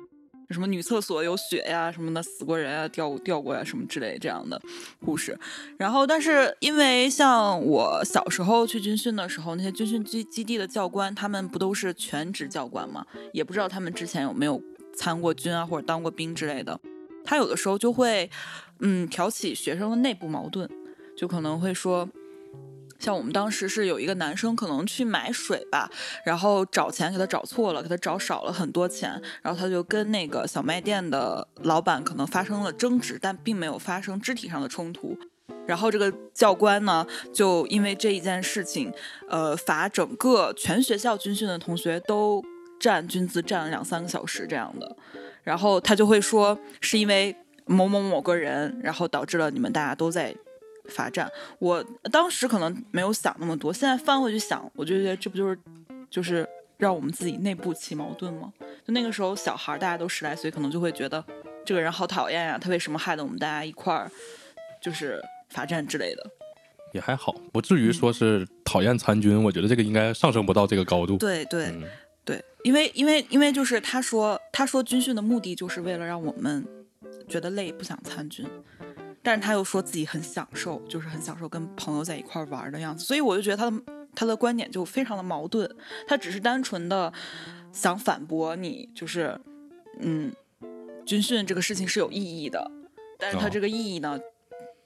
什么女厕所有血呀，什么的死过人啊，掉掉过呀，什么之类这样的故事。然后，但是因为像我小时候去军训的时候，那些军训基基地的教官，他们不都是全职教官吗？也不知道他们之前有没有参过军啊，或者当过兵之类的。他有的时候就会，嗯，挑起学生的内部矛盾，就可能会说。像我们当时是有一个男生可能去买水吧，然后找钱给他找错了，给他找少了很多钱，然后他就跟那个小卖店的老板可能发生了争执，但并没有发生肢体上的冲突。然后这个教官呢，就因为这一件事情，呃，罚整个全学校军训的同学都站军姿站了两三个小时这样的。然后他就会说，是因为某某某个人，然后导致了你们大家都在罚站。我当时可能没有想那么多，现在翻回去想，我就觉得这不就是就是让我们自己内部起矛盾吗？就那个时候小孩儿大家都十来岁，可能就会觉得这个人好讨厌呀、他为什么害得我们大家一块儿就是罚站之类的。也还好，不至于说是讨厌参军。我觉得这个应该上升不到这个高度。对对、嗯，对，因为因为因为就是他说他说军训的目的就是为了让我们觉得累，不想参军。但是他又说自己很享受，就是很享受跟朋友在一块儿玩儿的样子，所以我就觉得他的他的观点就非常的矛盾。他只是单纯的想反驳你，就是嗯，军训这个事情是有意义的，但是他哦这个意义呢，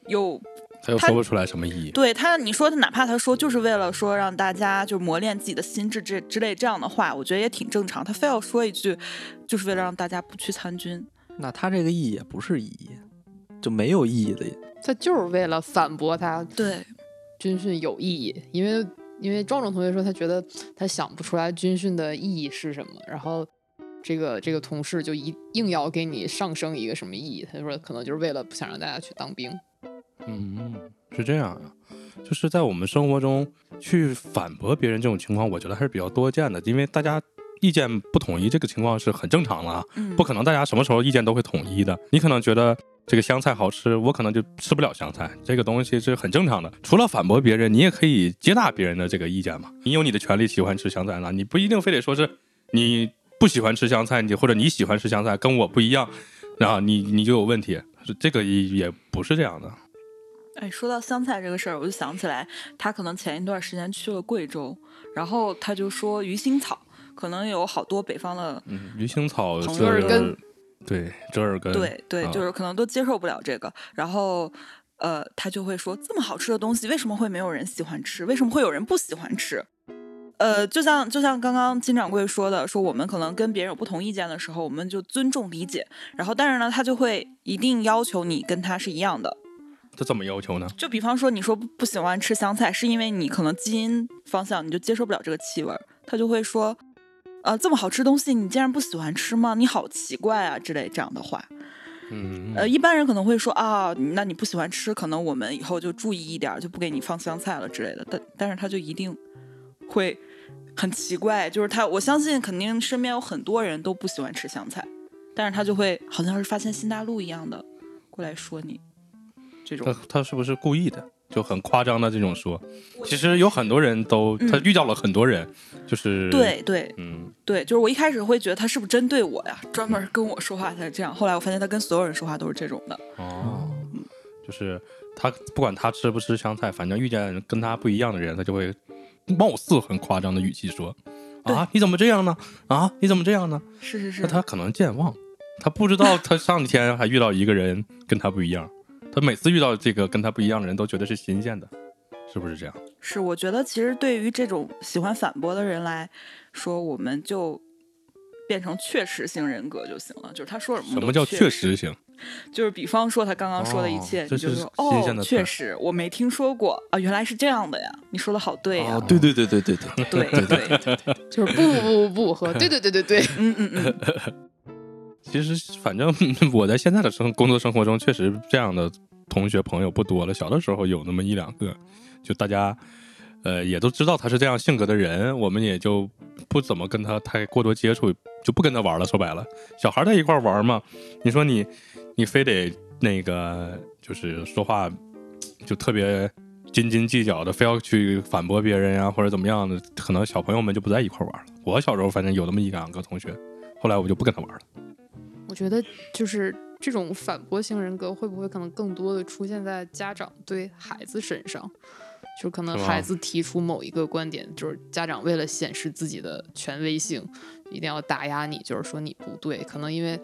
又他又说不出来什么意义。对他，你说他哪怕他说就是为了说让大家就磨练自己的心智这之类这样的话，我觉得也挺正常。他非要说一句，就是为了让大家不去参军。那他这个意义也不是意义，就没有意义的。他就是为了反驳他，对，军训有意义，因为因为壮壮同学说他觉得他想不出来军训的意义是什么，然后这个这个同事就一硬要给你上升一个什么意义，他就说可能就是为了不想让大家去当兵。嗯，是这样啊，就是在我们生活中去反驳别人这种情况，我觉得还是比较多见的，因为大家意见不统一，这个情况是很正常的啊，嗯不可能大家什么时候意见都会统一的。你可能觉得这个香菜好吃，我可能就吃不了香菜，这个东西是很正常的。除了反驳别人，你也可以接纳别人的这个意见嘛，你有你的权利喜欢吃香菜呢，你不一定非得说是你不喜欢吃香菜，你或者你喜欢吃香菜跟我不一样，然后你你就有问题，是这个也也不是这样的。哎，说到香菜这个事儿，我就想起来，他可能前一段时间去了贵州，然后他就说鱼腥草，可能有好多北方的，嗯，鱼腥草朋折耳友根，对，折耳根，对对，啊就是可能都接受不了这个，然后呃，他就会说，这么好吃的东西，为什么会没有人喜欢吃？为什么会有人不喜欢吃？呃，就像就像刚刚金掌柜说的，说我们可能跟别人有不同意见的时候，我们就尊重理解，然后但是呢，他就会一定要求你跟他是一样的，这怎么要求呢？就比方说，你说不不喜欢吃香菜，是因为你可能基因方向你就接受不了这个气味儿，他就会说，呃，这么好吃东西你竟然不喜欢吃吗？你好奇怪啊之类这样的话。嗯，呃，一般人可能会说啊，那你不喜欢吃，可能我们以后就注意一点儿，就不给你放香菜了之类的。但但是他就一定会很奇怪，就是他，我相信肯定身边有很多人都不喜欢吃香菜，但是他就会好像是发现新大陆一样的过来说你这种他。他是不是故意的？就很夸张的这种说，其实有很多人都他嗯遇到了很多人，就是对对。嗯，对，就是我一开始会觉得他是不是针对我呀，专门跟我说话才这样。后来我发现他跟所有人说话都是这种的。哦，就是他不管他吃不吃香菜，反正遇见跟他不一样的人，他就会貌似很夸张的语气说：“啊，你怎么这样呢？啊，你怎么这样呢？”是是是。那，他可能健忘，他不知道他上天还遇到一个人跟他不一样，他每次遇到这个跟他不一样的人都觉得是新鲜的，是不是这样？是，我觉得其实对于这种喜欢反驳的人来说，我们就变成确实性人格就行了。就是他说什么什么叫确确实性？就是比方说他刚刚说的一切，哦你就是说哦，确实我没听说过啊，原来是这样的呀。你说的好对呀，哦，对对对对对对，对对对，就是不不不不不和对对对对对，嗯嗯嗯，其实反正 <laughs> 我在现在的生工作生活中，确实这样的同学朋友不多了。小的时候有那么一两个，就大家呃也都知道他是这样性格的人，我们也就不怎么跟他太过多接触，就不跟他玩了。说白了，小孩在一块玩嘛，你说你你非得那个就是说话就特别。斤斤计较的，非要去反驳别人呀、或者怎么样的，可能小朋友们就不在一块玩了。我小时候反正有那么一两个同学，后来我就不跟他玩了。我觉得就是这种反驳型人格会不会可能更多的出现在家长对孩子身上？就可能孩子提出某一个观点，就是家长为了显示自己的权威性，一定要打压你，就是说你不对。可能因为，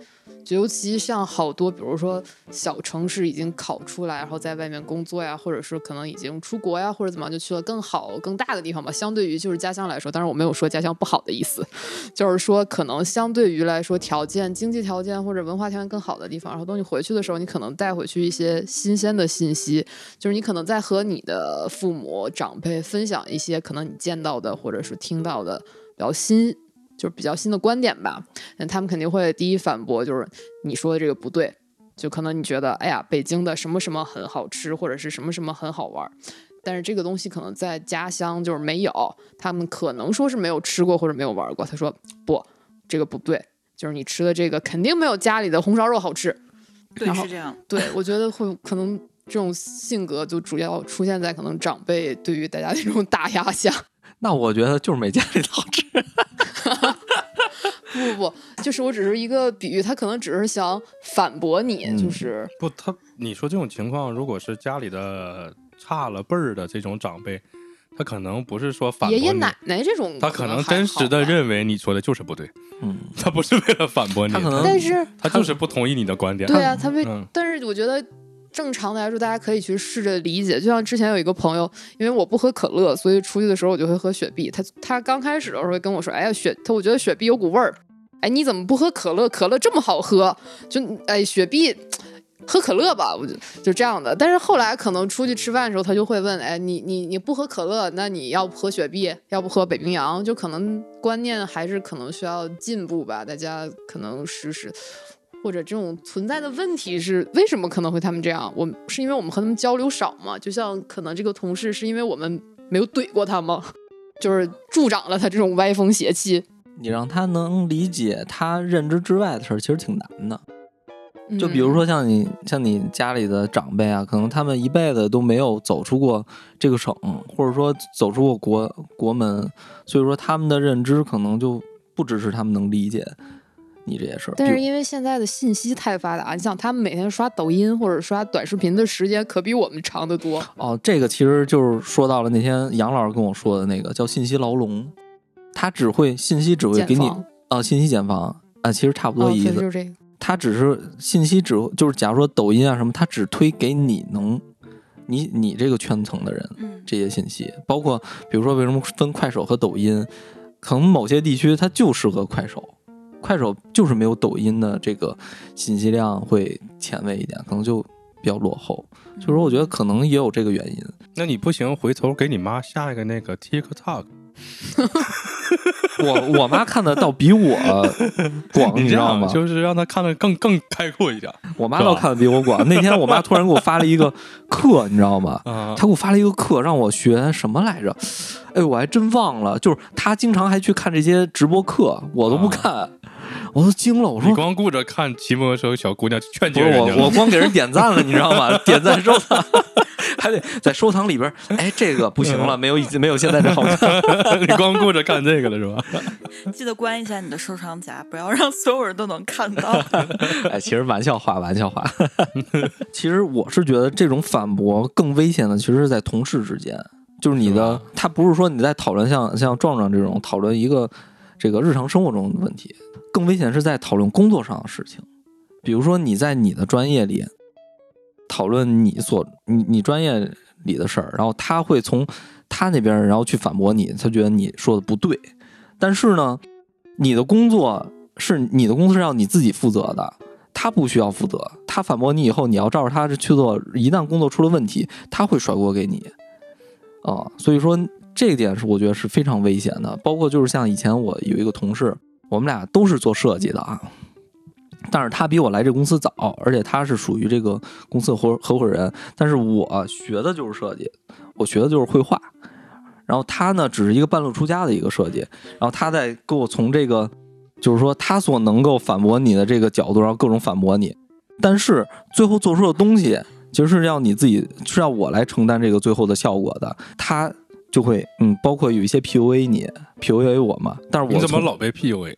尤其像好多，比如说小城市已经考出来，然后在外面工作呀，或者是可能已经出国呀，或者怎么样，就去了更好、更大的地方吧。相对于就是家乡来说，当然我没有说家乡不好的意思，<laughs> 就是说可能相对于来说条件、经济条件或者文化条件更好的地方，然后等你回去的时候，你可能带回去一些新鲜的信息，就是你可能在和你的父母长辈分享一些可能你见到的或者是听到的比较新。就是比较新的观点吧，那他们肯定会第一反驳，就是你说的这个不对，就可能你觉得，哎呀，北京的什么什么很好吃，或者是什么什么很好玩儿，但是这个东西可能在家乡就是没有，他们可能说是没有吃过或者没有玩过。他说不，这个不对，就是你吃的这个肯定没有家里的红烧肉好吃。对是这样。对我觉得会可能这种性格就主要出现在可能长辈对于大家的这种打压下。那我觉得就是没家里的好吃。<laughs> 不不不，就是我只是一个比喻，他可能只是想反驳你，嗯就是不，他你说这种情况，如果是家里的差了辈儿的这种长辈，他可能不是说反驳爷爷奶奶这种，他可能真实的，认为你说的就是不对，嗯，他不是为了反驳你，他可能但是他就是不同意你的观点。对啊，他为，嗯但是我觉得。正常的来说，大家可以去试着理解。就像之前有一个朋友，因为我不喝可乐，所以出去的时候我就会喝雪碧。他他刚开始的时候会跟我说：“哎呀，雪，他我觉得雪碧有股味儿。哎，你怎么不喝可乐？可乐这么好喝，就哎雪碧喝可乐吧，我就就这样的。但是后来可能出去吃饭的时候，他就会问，哎，你你你不喝可乐，那你要不喝雪碧，要不喝北冰洋？就可能观念还是可能需要进步吧，大家可能时时。或者这种存在的问题是为什么可能会他们这样？我是因为我们和他们交流少吗？就像可能这个同事是因为我们没有怼过他吗？就是助长了他这种歪风邪气。你让他能理解他认知之外的事儿，其实挺难的。就比如嗯说像你像你家里的长辈啊，可能他们一辈子都没有走出过这个省，或者说走出过国国门，所以说他们的认知可能就不只是他们能理解你这些事儿。但是因为现在的信息太发达，你想他们每天刷抖音或者刷短视频的时间可比我们长得多。哦，这个其实就是说到了那天杨老师跟我说的那个叫信息牢笼，他只会信息只会给你啊、信息茧房啊、其实差不多哦，意思。对就是这个。他只是信息只就是假如说抖音啊什么，他只推给你能你你这个圈层的人嗯，这些信息，包括比如说为什么分快手和抖音，可能某些地区它就适合快手，快手就是没有抖音的这个信息量会前卫一点，可能就比较落后。所以说，我觉得可能也有这个原因。那你不行，回头给你妈下一个那个 TikTok，我我妈看的倒比我广，<laughs> 你知道吗？就是让她看的更更开阔一点我妈倒看的比我广。那天我妈突然给我发了一个课，你知道吗？<laughs> 啊。她给我发了一个课，让我学什么来着？哎，我还真忘了。就是她经常还去看这些直播课，我都不看，我都惊了。我说你光顾着看骑摩托车小姑娘劝解我，我光给人点赞了，你知道吗？<laughs> 点赞收藏，还得在收藏里边儿。哎，这个不行了，没有以没有现在这好看。<laughs> 你光顾着看这个了是吧？<laughs> 记得关一下你的收藏夹，不要让所有人都能看到。哎，其实玩笑话，玩笑话。其实我是觉得这种反驳更危险的，其实是在同事之间，就是你的，他不是说你在讨论像像壮壮这种讨论一个这个日常生活中的问题，更危险是在讨论工作上的事情。比如说你在你的专业里讨论你所你你专业里的事儿，然后他会从他那边儿然后去反驳你，他觉得你说的不对，但是呢，你的工作是你的公司是要你自己负责的，他不需要负责。他反驳你以后，你要照着他去做，一旦工作出了问题，他会甩锅给你。啊、所以说这一点是我觉得是非常危险的。包括就是像以前我有一个同事，我们俩都是做设计的啊，但是他比我来这公司早，而且他是属于这个公司的合合伙人，但是我学的就是设计，我学的就是绘画。然后他呢，只是一个半路出家的一个设计，然后他在给我从这个，就是说他所能够反驳你的这个角度，然后各种反驳你，但是最后做出的东西，其实是要你自己，是要我来承担这个最后的效果的。他就会，嗯，包括有一些 PUA 你，PUA 我嘛，但是我你怎么老被 PUA？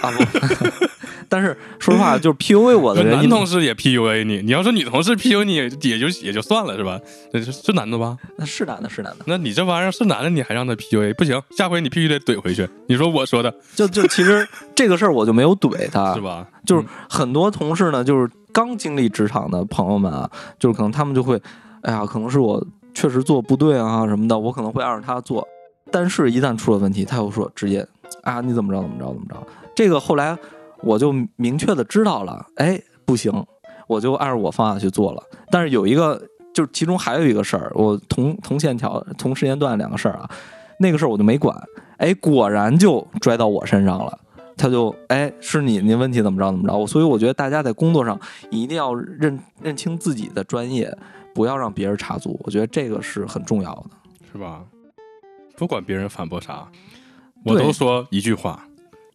啊不，<laughs> <laughs> 但是说实话，就是 PUA 我的人，<laughs> 男同事也 PUA 你，你要说女同事 PUA 你，也就也就算了是吧？这是是男的吧？那是男的，是男的，那你这玩意儿是男的，你还让他 PUA？不行，下回你必须得怼回去。你说我说的就就其实这个事儿我就没有怼他，是吧？就是很多同事呢，就是刚经历职场的朋友们啊，就是可能他们就会，哎呀，可能是我确实做不对啊什么的，我可能会按照他做，但是一旦出了问题，他又说直接啊你怎么着怎么着怎么着，这个后来我就明确的知道了，哎，不行，我就按照我方法去做了。但是有一个，就是其中还有一个事儿，我同同线条同时间段两个事儿啊，那个事儿我就没管，哎，果然就拽到我身上了。他就哎，是你你问题怎么着怎么着，我所以我觉得大家在工作上一定要认认清自己的专业，不要让别人插足，我觉得这个是很重要的。是吧？不管别人反驳啥，我都说一句话，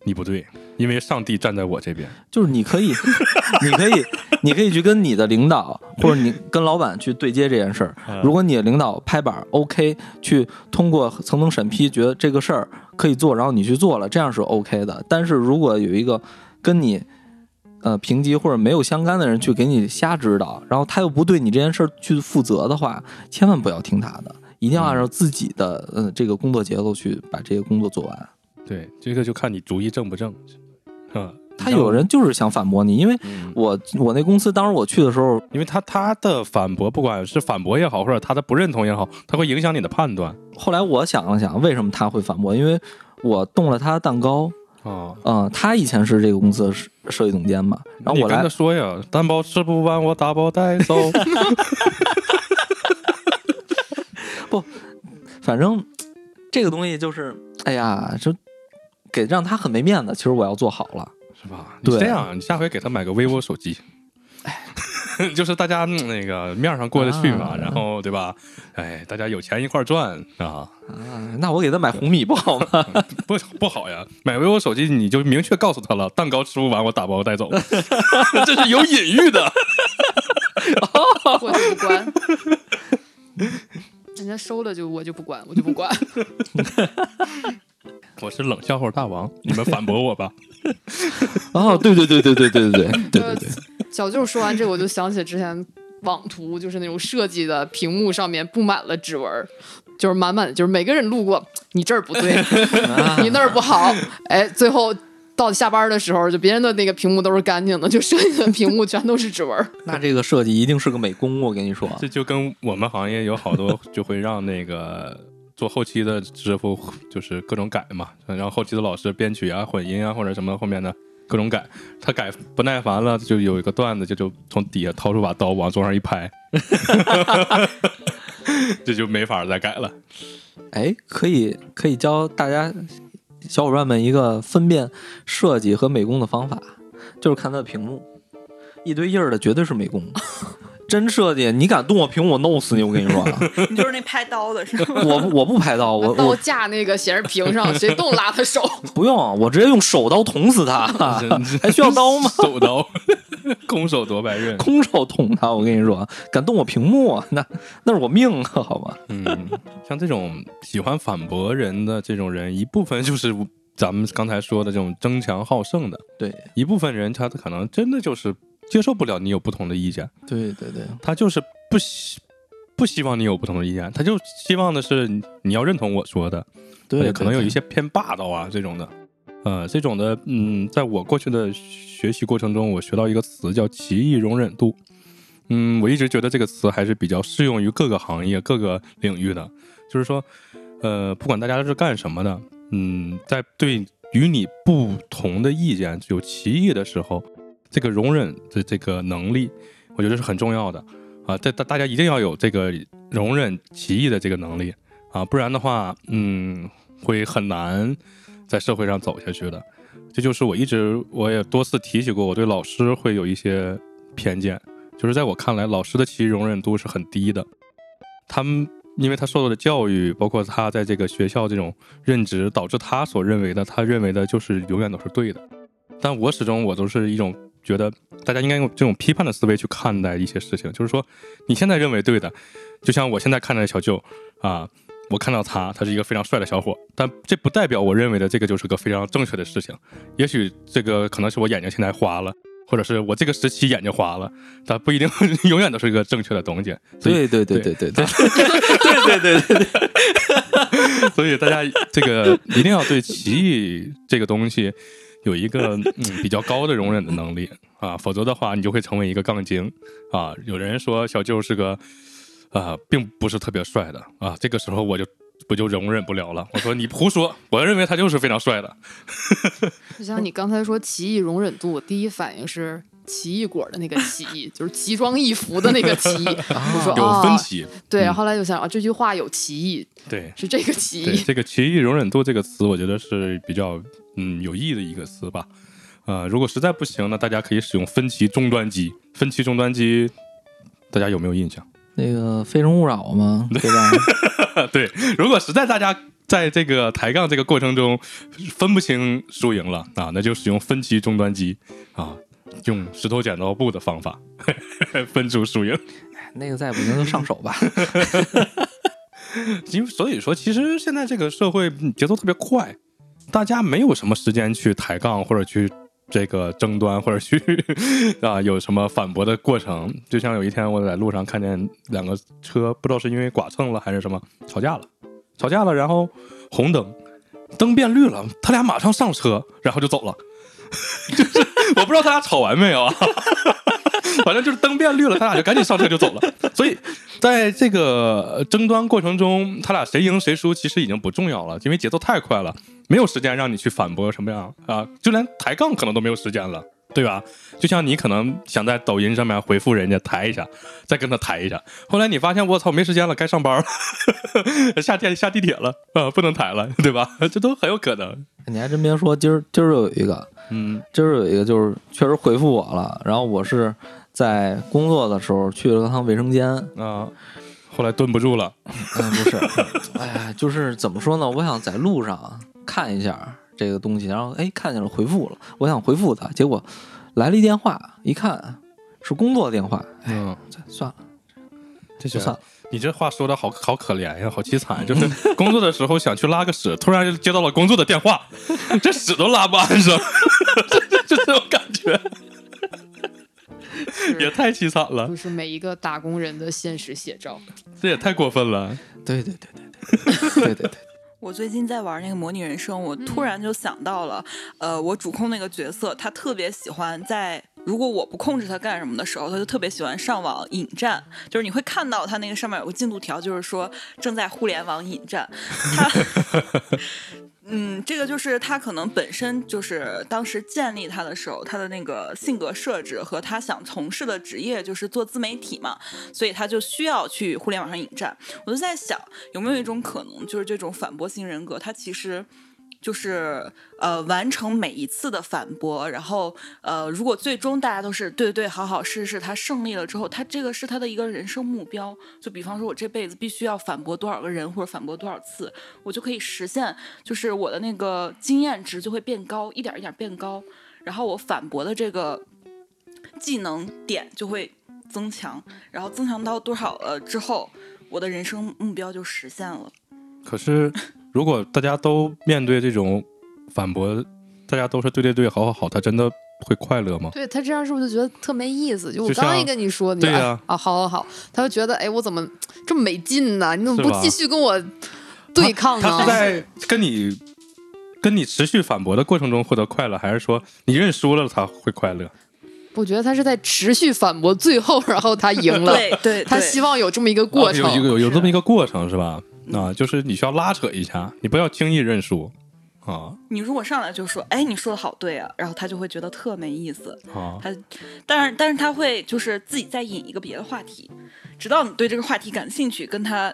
你不对，因为上帝站在我这边。就是你可以，<laughs> 你可以，你可以去跟你的领导或者你跟老板去对接这件事儿。嗯如果你的领导拍板儿 OK，去通过层层审批，觉得这个事儿可以做，然后你去做了，这样是 OK 的。但是如果有一个跟你呃评级或者没有相干的人去给你瞎指导，然后他又不对你这件事儿去负责的话，千万不要听他的，一定要按照自己的呃这个工作节奏去把这些工作做完。对，这个就看你主意正不正。嗯，他有人就是想反驳你，因为嗯，我我那公司当时我去的时候，因为他他的反驳，不管是反驳也好，或者他的不认同也好，他会影响你的判断。后来我想了想，为什么他会反驳？因为我动了他的蛋糕，哦，嗯，他以前是这个公司的设设计总监嘛，然后我跟他说呀，蛋包吃不完，我打包带走。<laughs> 不反正这个东西就是，哎呀，就给让他很没面子。其实我要做好了，是吧？你对这样，你下回给他买个 vivo 手机，就是大家嗯那个面上过得去嘛，啊然后对吧？哎，大家有钱一块儿赚啊，啊，那我给他买红米不好吗？<laughs> 不不好呀！买 vivo 手机你就明确告诉他了，蛋糕吃不完我打包带走，<laughs> 这是有隐喻的。<laughs> 我就不管。人家收了就我就不管，我就不管。我是冷笑话大王，你们反驳我吧。哦，对对对对对对对对对对对，小舅说完这个，我就想起之前网图，就是那种设计的屏幕上面布满了指纹，就是满满的，就是每个人路过，你这儿不对，<laughs> 你那儿不好，哎，最后到下班的时候，就别人的那个屏幕都是干净的，就剩下的屏幕全都是指纹。<laughs> 那这个设计一定是个美工，我跟你说。这就跟我们行业有好多就会让那个做后期的师傅就是各种改嘛，然后后期的老师编曲啊、混音啊或者什么后面的各种改，他改不耐烦了，就有一个段子就就从底下掏出把刀往桌上一拍，<laughs> 这就没法再改了。哎，可以可以教大家小伙伴们一个分辨设计和美工的方法，就是看他的屏幕，一堆印儿的绝对是美工。真设计，你敢动我屏幕，我弄死你！我跟你说啊，<laughs> 你就是那拍刀的是吗？<laughs> 我不我不拍刀，我刀架那个显示屏上，谁动拉他手。<laughs> 不用，我直接用手刀捅死他，还需要刀吗？手刀，空手夺白刃。空手捅他，我跟你说，敢动我屏幕啊，那那是我命啊，好吧？嗯，像这种喜欢反驳人的这种人，一部分就是咱们刚才说的这种争强好胜的，对一部分人他可能真的就是接受不了你有不同的意见，对对对，他就是不希不希望你有不同的意见，他就希望的是你你要认同我说的，对可能有一些些偏霸道啊这种的，呃，这种的，嗯，在我过去的学习过程中，我学到一个词叫奇异容忍度。嗯，我一直觉得这个词还是比较适用于各个行业、各个领域的。就是说，呃，不管大家是干什么的，嗯，在对与你不同的意见有歧义的时候，这个容忍的这个能力，我觉得是很重要的啊。这大大家一定要有这个容忍歧义的这个能力啊，不然的话，嗯，会很难在社会上走下去的。这就是我一直我也多次提起过，我对老师会有一些偏见，就是在我看来，老师的歧义容忍度是很低的。他们因为他受到的教育，包括他在这个学校这种任职，导致他所认为的，他认为的就是永远都是对的。但我始终我都是一种觉得大家应该用这种批判的思维去看待一些事情，就是说你现在认为对的，就像我现在看待小舅啊。我看到他，他是一个非常帅的小伙，但这不代表我认为的这个就是个非常正确的事情。也许这个可能是我眼睛现在花了，或者是我这个时期眼睛花了，但不一定 <laughs> 永远都是一个正确的东西。对对对对对对对对对对。所以大家这个一定要对奇异这个东西。有一个嗯 <laughs> 比较高的容忍的能力啊，否则的话你就会成为一个杠精啊。有人说小舅是个啊，并不是特别帅的啊，这个时候我就不就容忍不了了。我说你胡说，我认为他就是非常帅的。就像你刚才说奇异容忍度，我第一反应是奇异果的那个奇异，就是奇装异服的那个奇异。<laughs> 我说有分啊，歧，对，嗯后来就想啊，这句话有歧义，对是这个歧对，义。这个奇异容忍度这个词，我觉得是比较嗯有意义的一个词吧。呃，如果实在不行呢，大家可以使用分歧终端机。分歧终端机，大家有没有印象？那个《非诚勿扰》嘛，<laughs> 对吧？对，如果实在大家在这个抬杠这个过程中分不清输赢了啊，那就使用分歧终端机啊，用石头剪刀布的方法 <laughs> 分出输赢。那个再不行就上手吧。<laughs> 因为所以说，其实现在这个社会嗯节奏特别快，大家没有什么时间去抬杠或者去这个争端或者去 <laughs> 啊有什么反驳的过程。就像有一天我在路上看见两个车，不知道是因为剐蹭了还是什么吵架了，吵架了，然后红灯灯变绿了，他俩马上上车，然后就走了。<laughs> 就是我不知道他俩吵完没有啊。<laughs> 反正就是灯变绿了，他俩就赶紧上车就走了。所以在这个争端过程中，他俩谁赢谁输其实已经不重要了，因为节奏太快了，没有时间让你去反驳什么样啊，就连抬杠可能都没有时间了。对吧？就像你可能想在抖音上面回复人家抬一下，再跟他抬一下，后来你发现我操没时间了，该上班了，<laughs> 下地下地铁了啊，<laughs> 不能抬了，对吧？这都很有可能。你还真别说，今儿今儿有一个，嗯今儿有一个就是确实回复我了，然后我是在工作的时候去了趟卫生间，啊，后来蹲不住了，嗯，不是，哎呀，就是怎么说呢？我想在路上看一下这个东西，然后哎看见了回复了，我想回复他，结果来了一电话，一看是工作电话，哎，嗯，这算了，这就算了。你这话说的好好可怜呀，好凄惨。就是 <laughs> 工作的时候想去拉个屎，突然就接到了工作的电话，<laughs> 这屎都拉不安生，<laughs> 就这种感觉，也太凄惨了，就是每一个打工人的现实写照。这也太过分了。对对对对对。对对对对，我最近在玩那个模拟人生，我突然就想到了，呃，我主控那个角色，他特别喜欢在如果我不控制他干什么的时候，他就特别喜欢上网引战，就是你会看到他那个上面有个进度条，就是说正在互联网引战。他，<laughs> 嗯，这个就是他可能本身就是当时建立他的时候，他的那个性格设置和他想从事的职业就是做自媒体嘛，所以他就需要去互联网上引战。我就在想，有没有一种可能，就是这种反驳型人格，他其实就是呃完成每一次的反驳，然后呃，如果最终大家都是对对，好好试试，他胜利了之后，他这个是他的一个人生目标。就比方说，我这辈子必须要反驳多少个人，或者反驳多少次，我就可以实现，就是我的那个经验值就会变高，一点一点变高，然后我反驳的这个技能点就会增强，然后增强到多少了之后，我的人生目标就实现了。可是，如果大家都面对这种反驳，大家都是对对对，好好好，他真的会快乐吗？对他这样是不是就觉得特没意思？就我刚一跟你说，你对呀就啊啊，好好好，他就觉得哎，我怎么这么没劲呢？你怎么不继续跟我对抗呢？他是在跟你跟你持续反驳的过程中获得快乐，还是说你认输了他会快乐？我觉得他是在持续反驳，最后然后他赢了。<laughs> 对对，他希望有这么一个过哦程。有有有有这么一个过程是吧？啊，就是你需要拉扯一下，你不要轻易认输啊你如果上来就说，哎，你说的好对啊，然后他就会觉得特没意思。啊！他，但是但是他会就是自己再引一个别的话题，直到你对这个话题感兴趣，跟他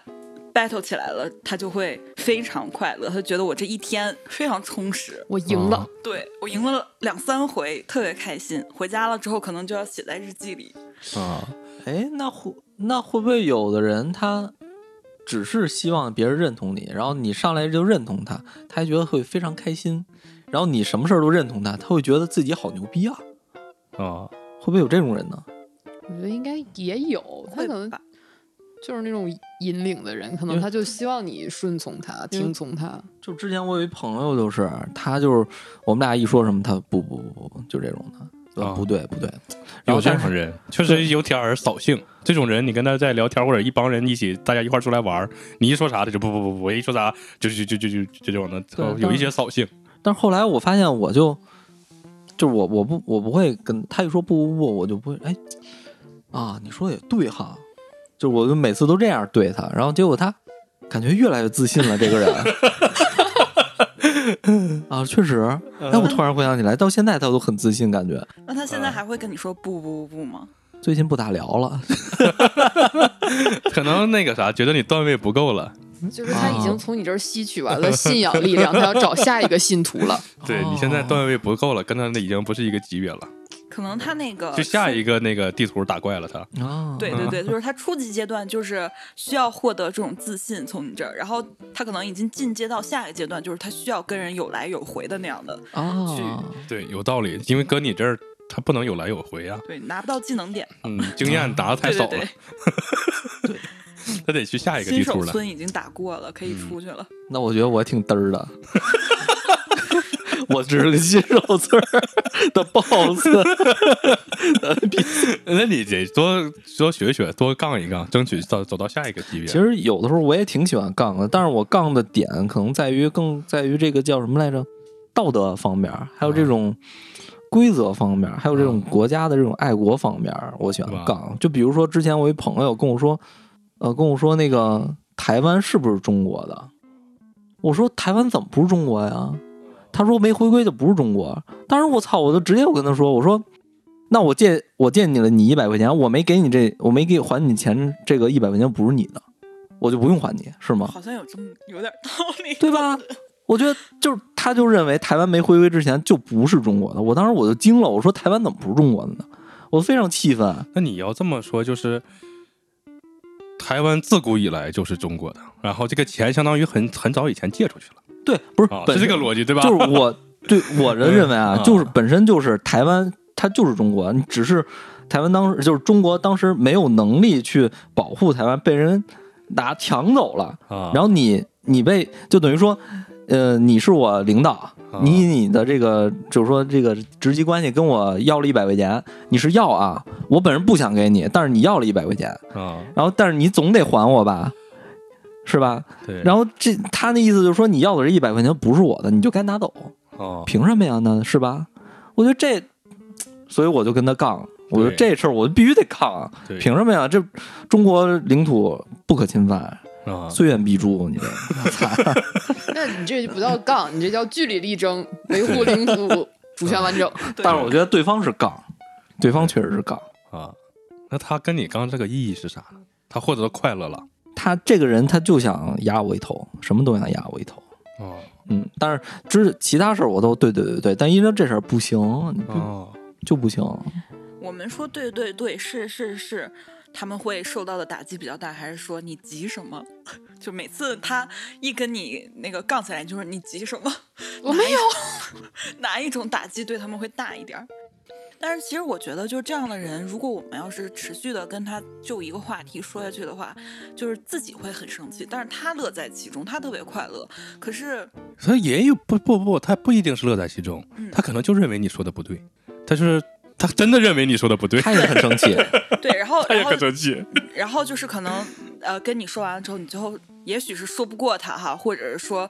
battle 起来了，他就会非常快乐，他觉得我这一天非常充实。我赢了，啊对我赢了两三回，特别开心。回家了之后，可能就要写在日记里。啊，哎，那会那会不会有的人他只是希望别人认同你，然后你上来就认同他，他还觉得会非常开心，然后你什么事儿都认同他，他会觉得自己好牛逼啊？啊，会不会有这种人呢？我觉得应该也有，他可能？就是那种引领的人，可能他就希望你顺从他、听从他。就之前我有一朋友，就是他就是我们俩一说什么，他不不不不，就这种的，呃啊不对不对。然有后这种人，确实有点儿扫兴。这种人，你跟他在聊天，或者一帮人一起，大家一块儿出来玩儿，你一说啥，他就不不不不，我一说啥就就就就就就这种的，对有一些扫兴。但是后来我发现，我就就是我我不我不会跟他一说不不不，我就不会哎啊，你说的也对哈，就我就每次都这样对他，然后结果他感觉越来越自信了，这个人 <laughs> 啊，确实，哎，我突然回想起来，到现在他都很自信，感觉那他现在还会跟你说不不不不吗？最近不咋聊了，<laughs> 可能那个啥，觉得你段位不够了。就是他已啊经从你这儿吸取完了信仰力量，他要找下一个信徒了。<laughs> 对你现在段位不够了，跟他那已经不是一个级别了。可能他那个就下一个那个地图打怪了，他哦，对对对，就是他初级阶段就是需要获得这种自信从你这儿，然后他可能已经进阶到下一个阶段，就是他需要跟人有来有回的那样的，啊，对有道理，因为搁你这儿他不能有来有回啊。对，拿不到技能点，嗯，经验打的太少了对对对，，<laughs> 他得去下一个新手地图了。村已经打过了，可以出去了。那我觉得我挺嘚儿的。我只是个新手村的 BOSS，<laughs> 那你得多多学学，多杠一杠，争取到走到下一个级别。其实有的时候我也挺喜欢杠的，但是我杠的点可能在于更在于这个叫什么来着，道德方面，还有这种规则方面，还有这种国家的这种爱国方面，我喜欢杠。就比如说之前我一朋友跟我说，呃，跟我说那个台湾是不是中国的？我说台湾怎么不是中国呀？他说没回归就不是中国。当时我操，我就直接我跟他说，我说那我借我借你了你一百块钱，我没给你这，我没给还你钱，这个一百块钱不是你的，我就不用还你是吗？好像有这么有点道理，对吧？我觉得就是，他就认为台湾没回归之前就不是中国的。我当时我就惊了，我说台湾怎么不是中国的呢？我非常气愤。那你要这么说，就是台湾自古以来就是中国的，然后这个钱相当于很很早以前借出去了，对，不是是这个逻辑对吧？就是我 <laughs> 对我的认为啊嗯，就是本身就是台湾，它就是中国，你只是台湾当时就是中国当时没有能力去保护台湾，被人拿抢走了，啊，然后你你被就等于说，呃，你是我领导，啊。你以你的这个就是说这个直级关系跟我要了一百块钱，你是要啊，我本人不想给你，但是你要了一百块钱，啊，然后但是你总得还我吧，是吧？对，然后这他那意思就是说，你要的这一百块钱不是我的，你就该拿走，哦，凭什么呀？那是吧？我觉得这，所以我就跟他杠，我觉得这事儿我必须得杠啊，对凭什么呀？这中国领土不可侵犯，啊，虽远必诛，你这！<laughs> 那你这就不叫杠，你这叫据理力争，维护领土主权完整。但是我觉得对方是杠，对方确实是杠。啊，那他跟你刚这个意义是啥呢？他获得快乐了，他这个人他就想压我一头，什么都想压我一头。哦嗯，但是之其他事儿我都对对对对，但因为这事儿不行，你不哦，就不行。我们说对对对，是是是，他们会受到的打击比较大，还是说你急什么？<laughs> 就每次他一跟你那个杠起来，就是你急什么？我没有，哪一种打击对他们会大一点儿？但是其实我觉得，就这样的人，如果我们要是持续的跟他就一个话题说下去的话，就是自己会很生气，但是他乐在其中，他特别快乐。可是，所以也有不不不，他不一定是乐在其中，嗯他可能就认为你说的不对，他就是他真的认为你说的不对，他也很生气，<laughs> 对，然后他也很生气，然后就是可能呃跟你说完了之后，你最后也许是说不过他哈，或者是说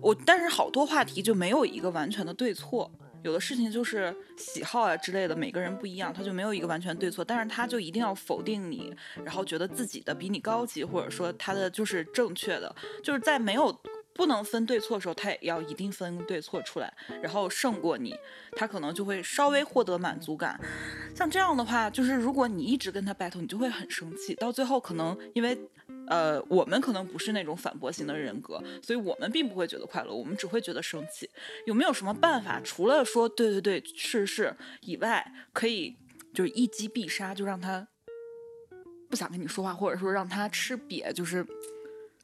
我，但是好多话题就没有一个完全的对错。有的事情就是喜好啊之类的，每个人不一样，他就没有一个完全对错，但是他就一定要否定你，然后觉得自己的比你高级，或者说他的就是正确的，就是在没有不能分对错的时候，他也要一定分对错出来，然后胜过你，他可能就会稍微获得满足感。像这样的话，就是如果你一直跟他 battle，你就会很生气，到最后可能因为。呃，我们可能不是那种反驳型的人格，所以我们并不会觉得快乐，我们只会觉得生气。有没有什么办法，除了说对对对是是以外，可以就是一击必杀，就让他不想跟你说话，或者说让他吃瘪，就是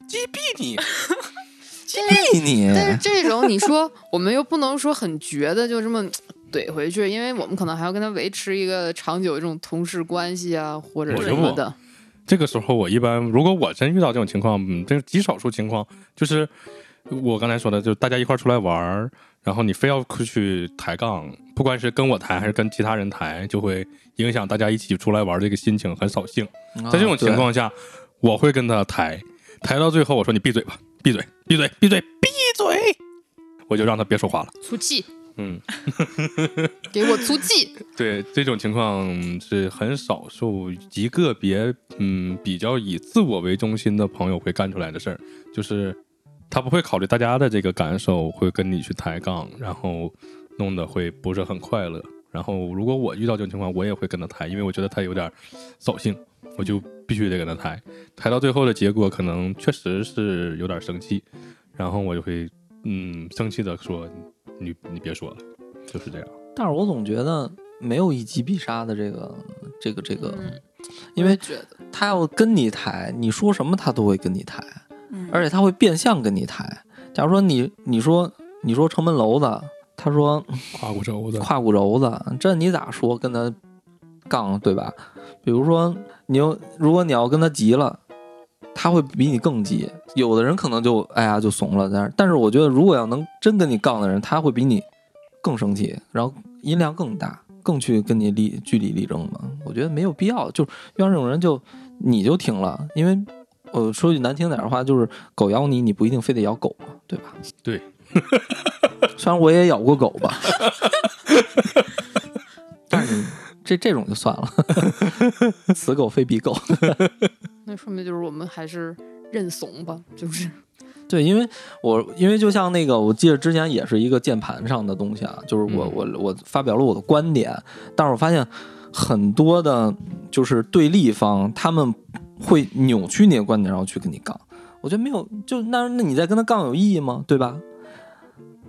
击毙你，<laughs> 逼你。但是这种你说我们又不能说很绝的就这么 <tsk> 怼回去，因为我们可能还要跟他维持一个长久的这种同事关系啊，或者什么的。这个时候我一般如果我真遇到这种情况，嗯，这是极少数情况，就是我刚才说的，就大家一块出来玩儿，然后你非要去抬杠，不管是跟我抬还是跟其他人抬，就会影响大家一起出来玩这个心情，很扫兴。啊在这种情况下，我会跟他抬，抬到最后我说你闭嘴吧，闭嘴，闭嘴，闭嘴，闭嘴，我就让他别说话了。出气，嗯，<laughs> 给我出气。对，这种情况是很少数极个别，嗯，比较以自我为中心的朋友会干出来的事儿，就是他不会考虑大家的这个感受，会跟你去抬杠，然后弄得会不是很快乐。然后如果我遇到这种情况，我也会跟他抬，因为我觉得他有点扫兴，我就必须得跟他抬。抬到最后的结果，可能确实是有点生气，然后我就会嗯生气的说：“你你别说了。”就是这样。但是我总觉得没有一击必杀的这个这个这个，嗯因为觉得他要跟你抬，你说什么他都会跟你抬，嗯，而且他会变相跟你抬。假如说你你说你说城门楼子，他说胯骨轴子，胯骨轴子，这你咋说跟他杠对吧？比如说你又如果你要跟他急了。他会比你更急，有的人可能就哎呀就怂了，但是但是我觉得如果要能真跟你杠的人，他会比你更生气，然后音量更大，更去跟你力据理力争嘛。我觉得没有必要，就遇到这种人就你就停了，因为我说句难听点的话，就是狗咬你，你不一定非得咬狗嘛，对吧？对。<laughs> 虽然我也咬过狗吧，<laughs> 这这种就算了，<laughs> 此狗非彼狗。<laughs> 那说明就是我们还是认怂吧，就是对，因为我因为就像那个，我记得之前也是一个键盘上的东西啊，就是我、嗯我我发表了我的观点，但是我发现很多的，就是对立方他们会扭曲你的观点，然后去跟你杠。我觉得没有，就那那你在跟他杠有意义吗？对吧？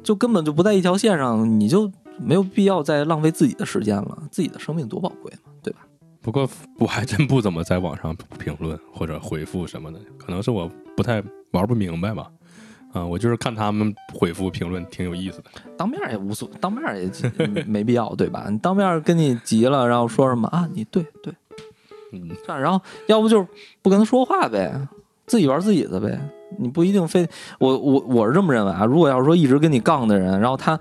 就根本就不在一条线上，你就没有必要再浪费自己的时间了，自己的生命多宝贵嘛，对吧？不过我还真不怎么在网上评论或者回复什么的，可能是我不太玩不明白吧。啊，我就是看他们回复评论挺有意思的。当面也无所，当面也没必要，对吧？你当面跟你急了，然后说什么啊？你对对，嗯，算了，然后要不就是不跟他说话呗，自己玩自己的呗。你不一定非我我我是这么认为啊。如果要是说一直跟你杠的人，然后他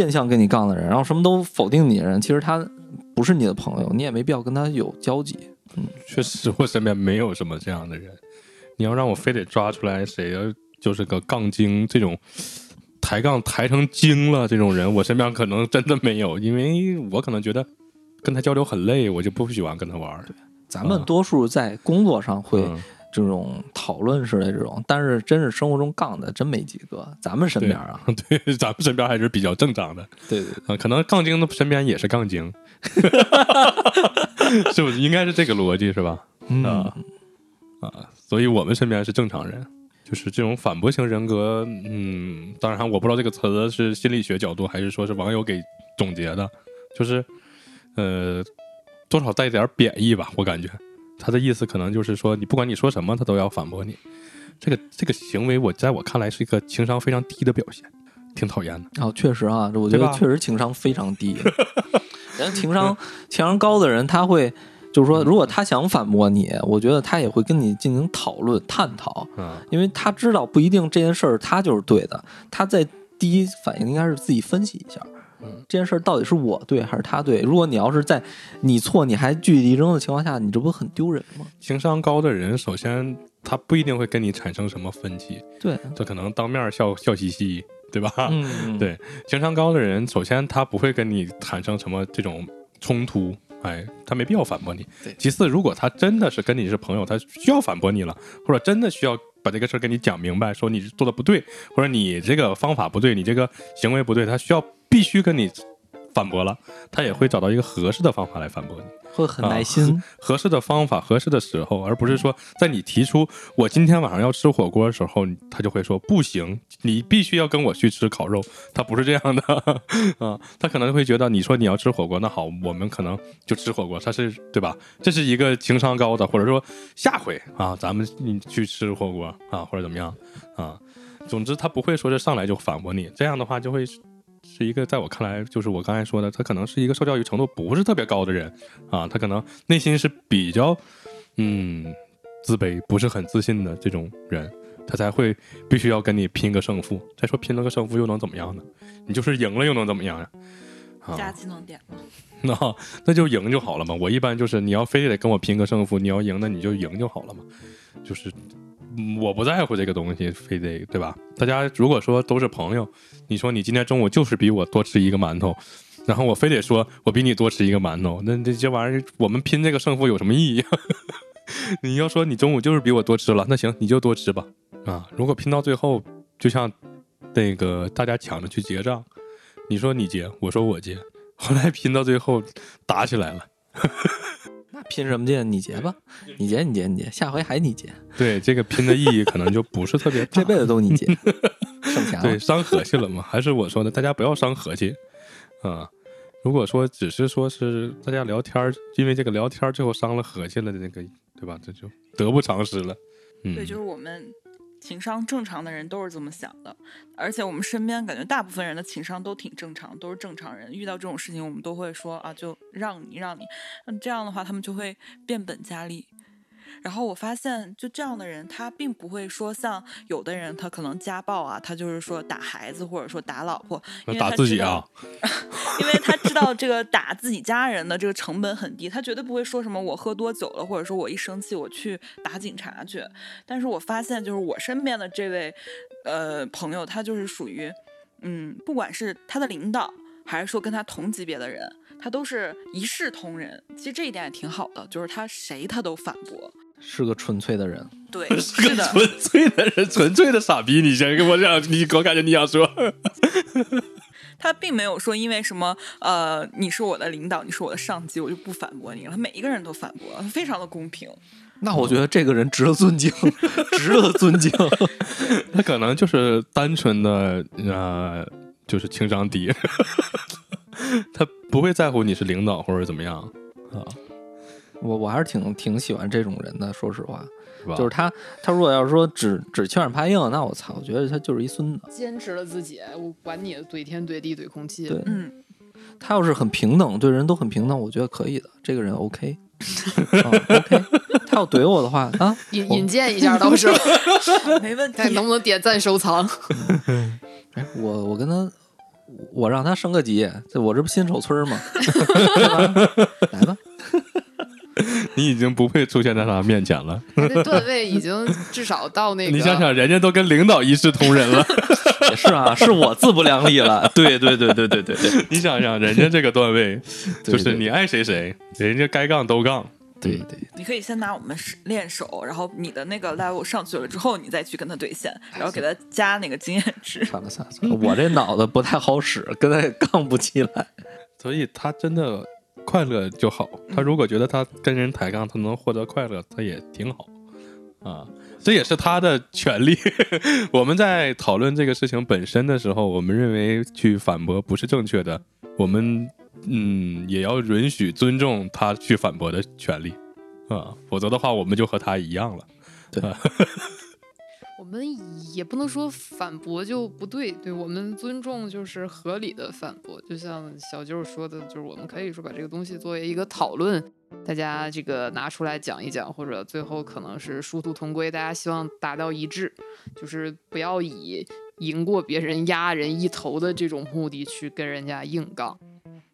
变相跟你杠的人，然后什么都否定你的人，其实他不是你的朋友，你也没必要跟他有交集。嗯确实，我身边没有什么这样的人。你要让我非得抓出来谁就是个杠精这种抬杠抬成精了这种人，我身边可能真的没有，因为我可能觉得跟他交流很累，我就不喜欢跟他玩儿。咱们多数在工作上会嗯这种讨论式的这种，但是真是生活中杠的真没几个。咱们身边啊，对，<laughs> 咱们身边还是比较正常的。对对啊，可能杠精的身边也是杠精，<laughs> 是不是？应该是这个逻辑是吧？嗯啊啊，所以我们身边是正常人，就是这种反驳型人格。嗯，当然我不知道这个词是心理学角度还是说是网友给总结的，就是呃，多少带点贬义吧，我感觉他的意思可能就是说，你不管你说什么，他都要反驳你。这个这个行为，我在我看来是一个情商非常低的表现，挺讨厌的。哦，确实啊，这我觉得确实情商非常低。<laughs> 人情商情商高的人，他会就是说，如果他想反驳你，我觉得他也会跟你进行讨论探讨，嗯，因为他知道不一定这件事儿他就是对的，他在第一反应应该是自己分析一下。嗯这件事儿到底是我对还是他对？如果你要是在你错你还据理力争的情况下，你这不很丢人吗？情商高的人，首先他不一定会跟你产生什么分歧，对，他可能当面笑笑嘻嘻，对吧？嗯，对情商高的人，首先他不会跟你产生什么这种冲突，哎，他没必要反驳你。其次，如果他真的是跟你是朋友，他需要反驳你了，或者真的需要把这个事儿跟你讲明白，说你做的不对，或者你这个方法不对，你这个行为不对，他需要必须跟你反驳了，他也会找到一个合适的方法来反驳你。会很耐心。合适的方法、合适的时候，而不是说在你提出我今天晚上要吃火锅的时候，他就会说不行，你必须要跟我去吃烤肉。他不是这样的 <laughs> 啊，他可能会觉得你说你要吃火锅，那好，我们可能就吃火锅，他是对吧？这是一个情商高的，或者说下回啊，咱们你去吃火锅啊，或者怎么样啊。总之，他不会说是上来就反驳你，这样的话就会是一个在我看来，就是我刚才说的，他可能是一个受教育程度不是特别高的人啊，他可能内心是比较嗯自卑，不是很自信的这种人，他才会必须要跟你拼个胜负。再说拼了个胜负又能怎么样呢？你就是赢了又能怎么样呀？加啊，技能点吗？<laughs> 那那就赢就好了嘛。我一般就是你要非得跟我拼个胜负，你要赢，那你就赢就好了嘛。就是嗯我不在乎这个东西，非得对吧？大家如果说都是朋友，你说你今天中午就是比我多吃一个馒头，然后我非得说我比你多吃一个馒头，那这这玩意儿我们拼这个胜负有什么意义？<laughs> 你要说你中午就是比我多吃了，那行你就多吃吧。啊，如果拼到最后，就像那个大家抢着去结账，你说你结，我说我结，后来拼到最后打起来了。那拼什么劲？你结吧，你结你结你结，下回还你结，对这个拼的意义可能就不是特别大 <laughs> 这辈子都你结，省钱了。对，伤和气了嘛？还是我说的，大家不要伤和气啊。如果说只是说是大家聊天儿，因为这个聊天儿最后伤了和气了的那个，对吧？这就得不偿失了。嗯，对，就是我们情商正常的人都是这么想的，而且我们身边感觉大部分人的情商都挺正常，都是正常人。遇到这种事情，我们都会说啊，就让你让你，那这样的话，他们就会变本加厉。然后我发现，就这样的人，他并不会说像有的人，他可能家暴啊，他就是说打孩子或者说打老婆，因为打他自己啊，<laughs> 因为他知道这个打自己家人的这个成本很低，他绝对不会说什么我喝多酒了，或者说我一生气我去打警察去。但是我发现，就是我身边的这位呃朋友，他就是属于嗯，不管是他的领导，还是说跟他同级别的人，他都是一视同仁。其实这一点也挺好的，就是他谁他都反驳。是个纯粹的人。对，<laughs> 是个，纯粹的人，<laughs> 纯粹的傻逼。你先跟我讲，你我感觉你想说，<laughs> 他并没有说因为什么呃，你是我的领导，你是我的上级，我就不反驳你了。他每一个人都反驳，非常的公平。那我觉得这个人值得尊敬，值得尊敬。他可能就是单纯的呃，就是情商低，他不会在乎你是领导或者怎么样啊，我我还是挺挺喜欢这种人的，说实话，是？就是他他如果要是说只只欺软怕硬，那我操，我觉得他就是一孙子。坚持了自己，我管你怼天怼地怼空气。对嗯，他要是很平等，对人都很平等，我觉得可以的，这个人 OK。<laughs> 嗯 OK，他要怼我的话啊，引引荐一下到时候，<laughs> 没问题看。能不能点赞收藏。<laughs> 哎，我我跟他，我让他升个级，这我这不新手村吗？来吧，<laughs> 你已经不配出现在他面前了。段位已经至少到那个，你想想，人家都跟领导一视同仁了，<laughs> 也是啊，是我自不量力了。<laughs> 对对对对对对对你想想，人家这个段位，就是你爱谁谁，人家该杠都杠。对对，你可以先拿我们练手，然后你的那个 level 上去了之后，你再去跟他对线，然后给他加那个经验值。算了算了算了，我这脑子不太好使，跟他也杠不起来。所以他真的快乐就好。他如果觉得他跟人抬杠，他能获得快乐，他也挺好啊。这也是他的权利。<laughs> 我们在讨论这个事情本身的时候，我们认为去反驳不是正确的，我们嗯也要允许尊重他去反驳的权利啊，否则的话我们就和他一样了。<laughs> 我们也不能说反驳就不对，对我们尊重就是合理的反驳。就像小舅说的，就是我们可以说把这个东西作为一个讨论，大家这个拿出来讲一讲，或者最后可能是殊途同归，大家希望达到一致，就是不要以赢过别人、压人一头的这种目的去跟人家硬杠。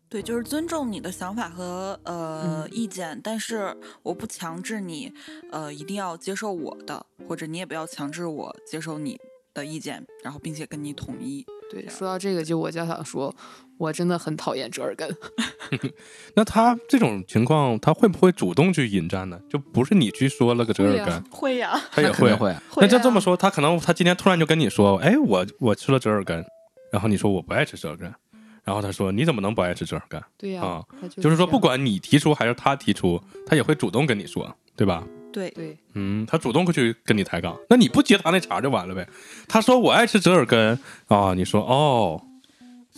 对，就是尊重你的想法和呃、嗯意见，但是我不强制你，呃，一定要接受我的，或者你也不要强制我接受你的意见，然后并且跟你统一。对，说到这个，就我就想说，我真的很讨厌折耳根。<laughs> 那他这种情况，他会不会主动去引战呢？就不是你去说了个折耳会啊根，会呀、他也肯定会，那就这么说，他可能他今天突然就跟你说，哎，我我吃了折耳根，然后你说我不爱吃折耳根，然后他说你怎么能不爱吃折耳根？对呀、啊他就就是说，不管你提出还是他提出，他也会主动跟你说，对吧？对，对，嗯，他主动会去跟你抬杠，那你不接他那茬就完了呗。他说我爱吃折耳根啊，你说哦，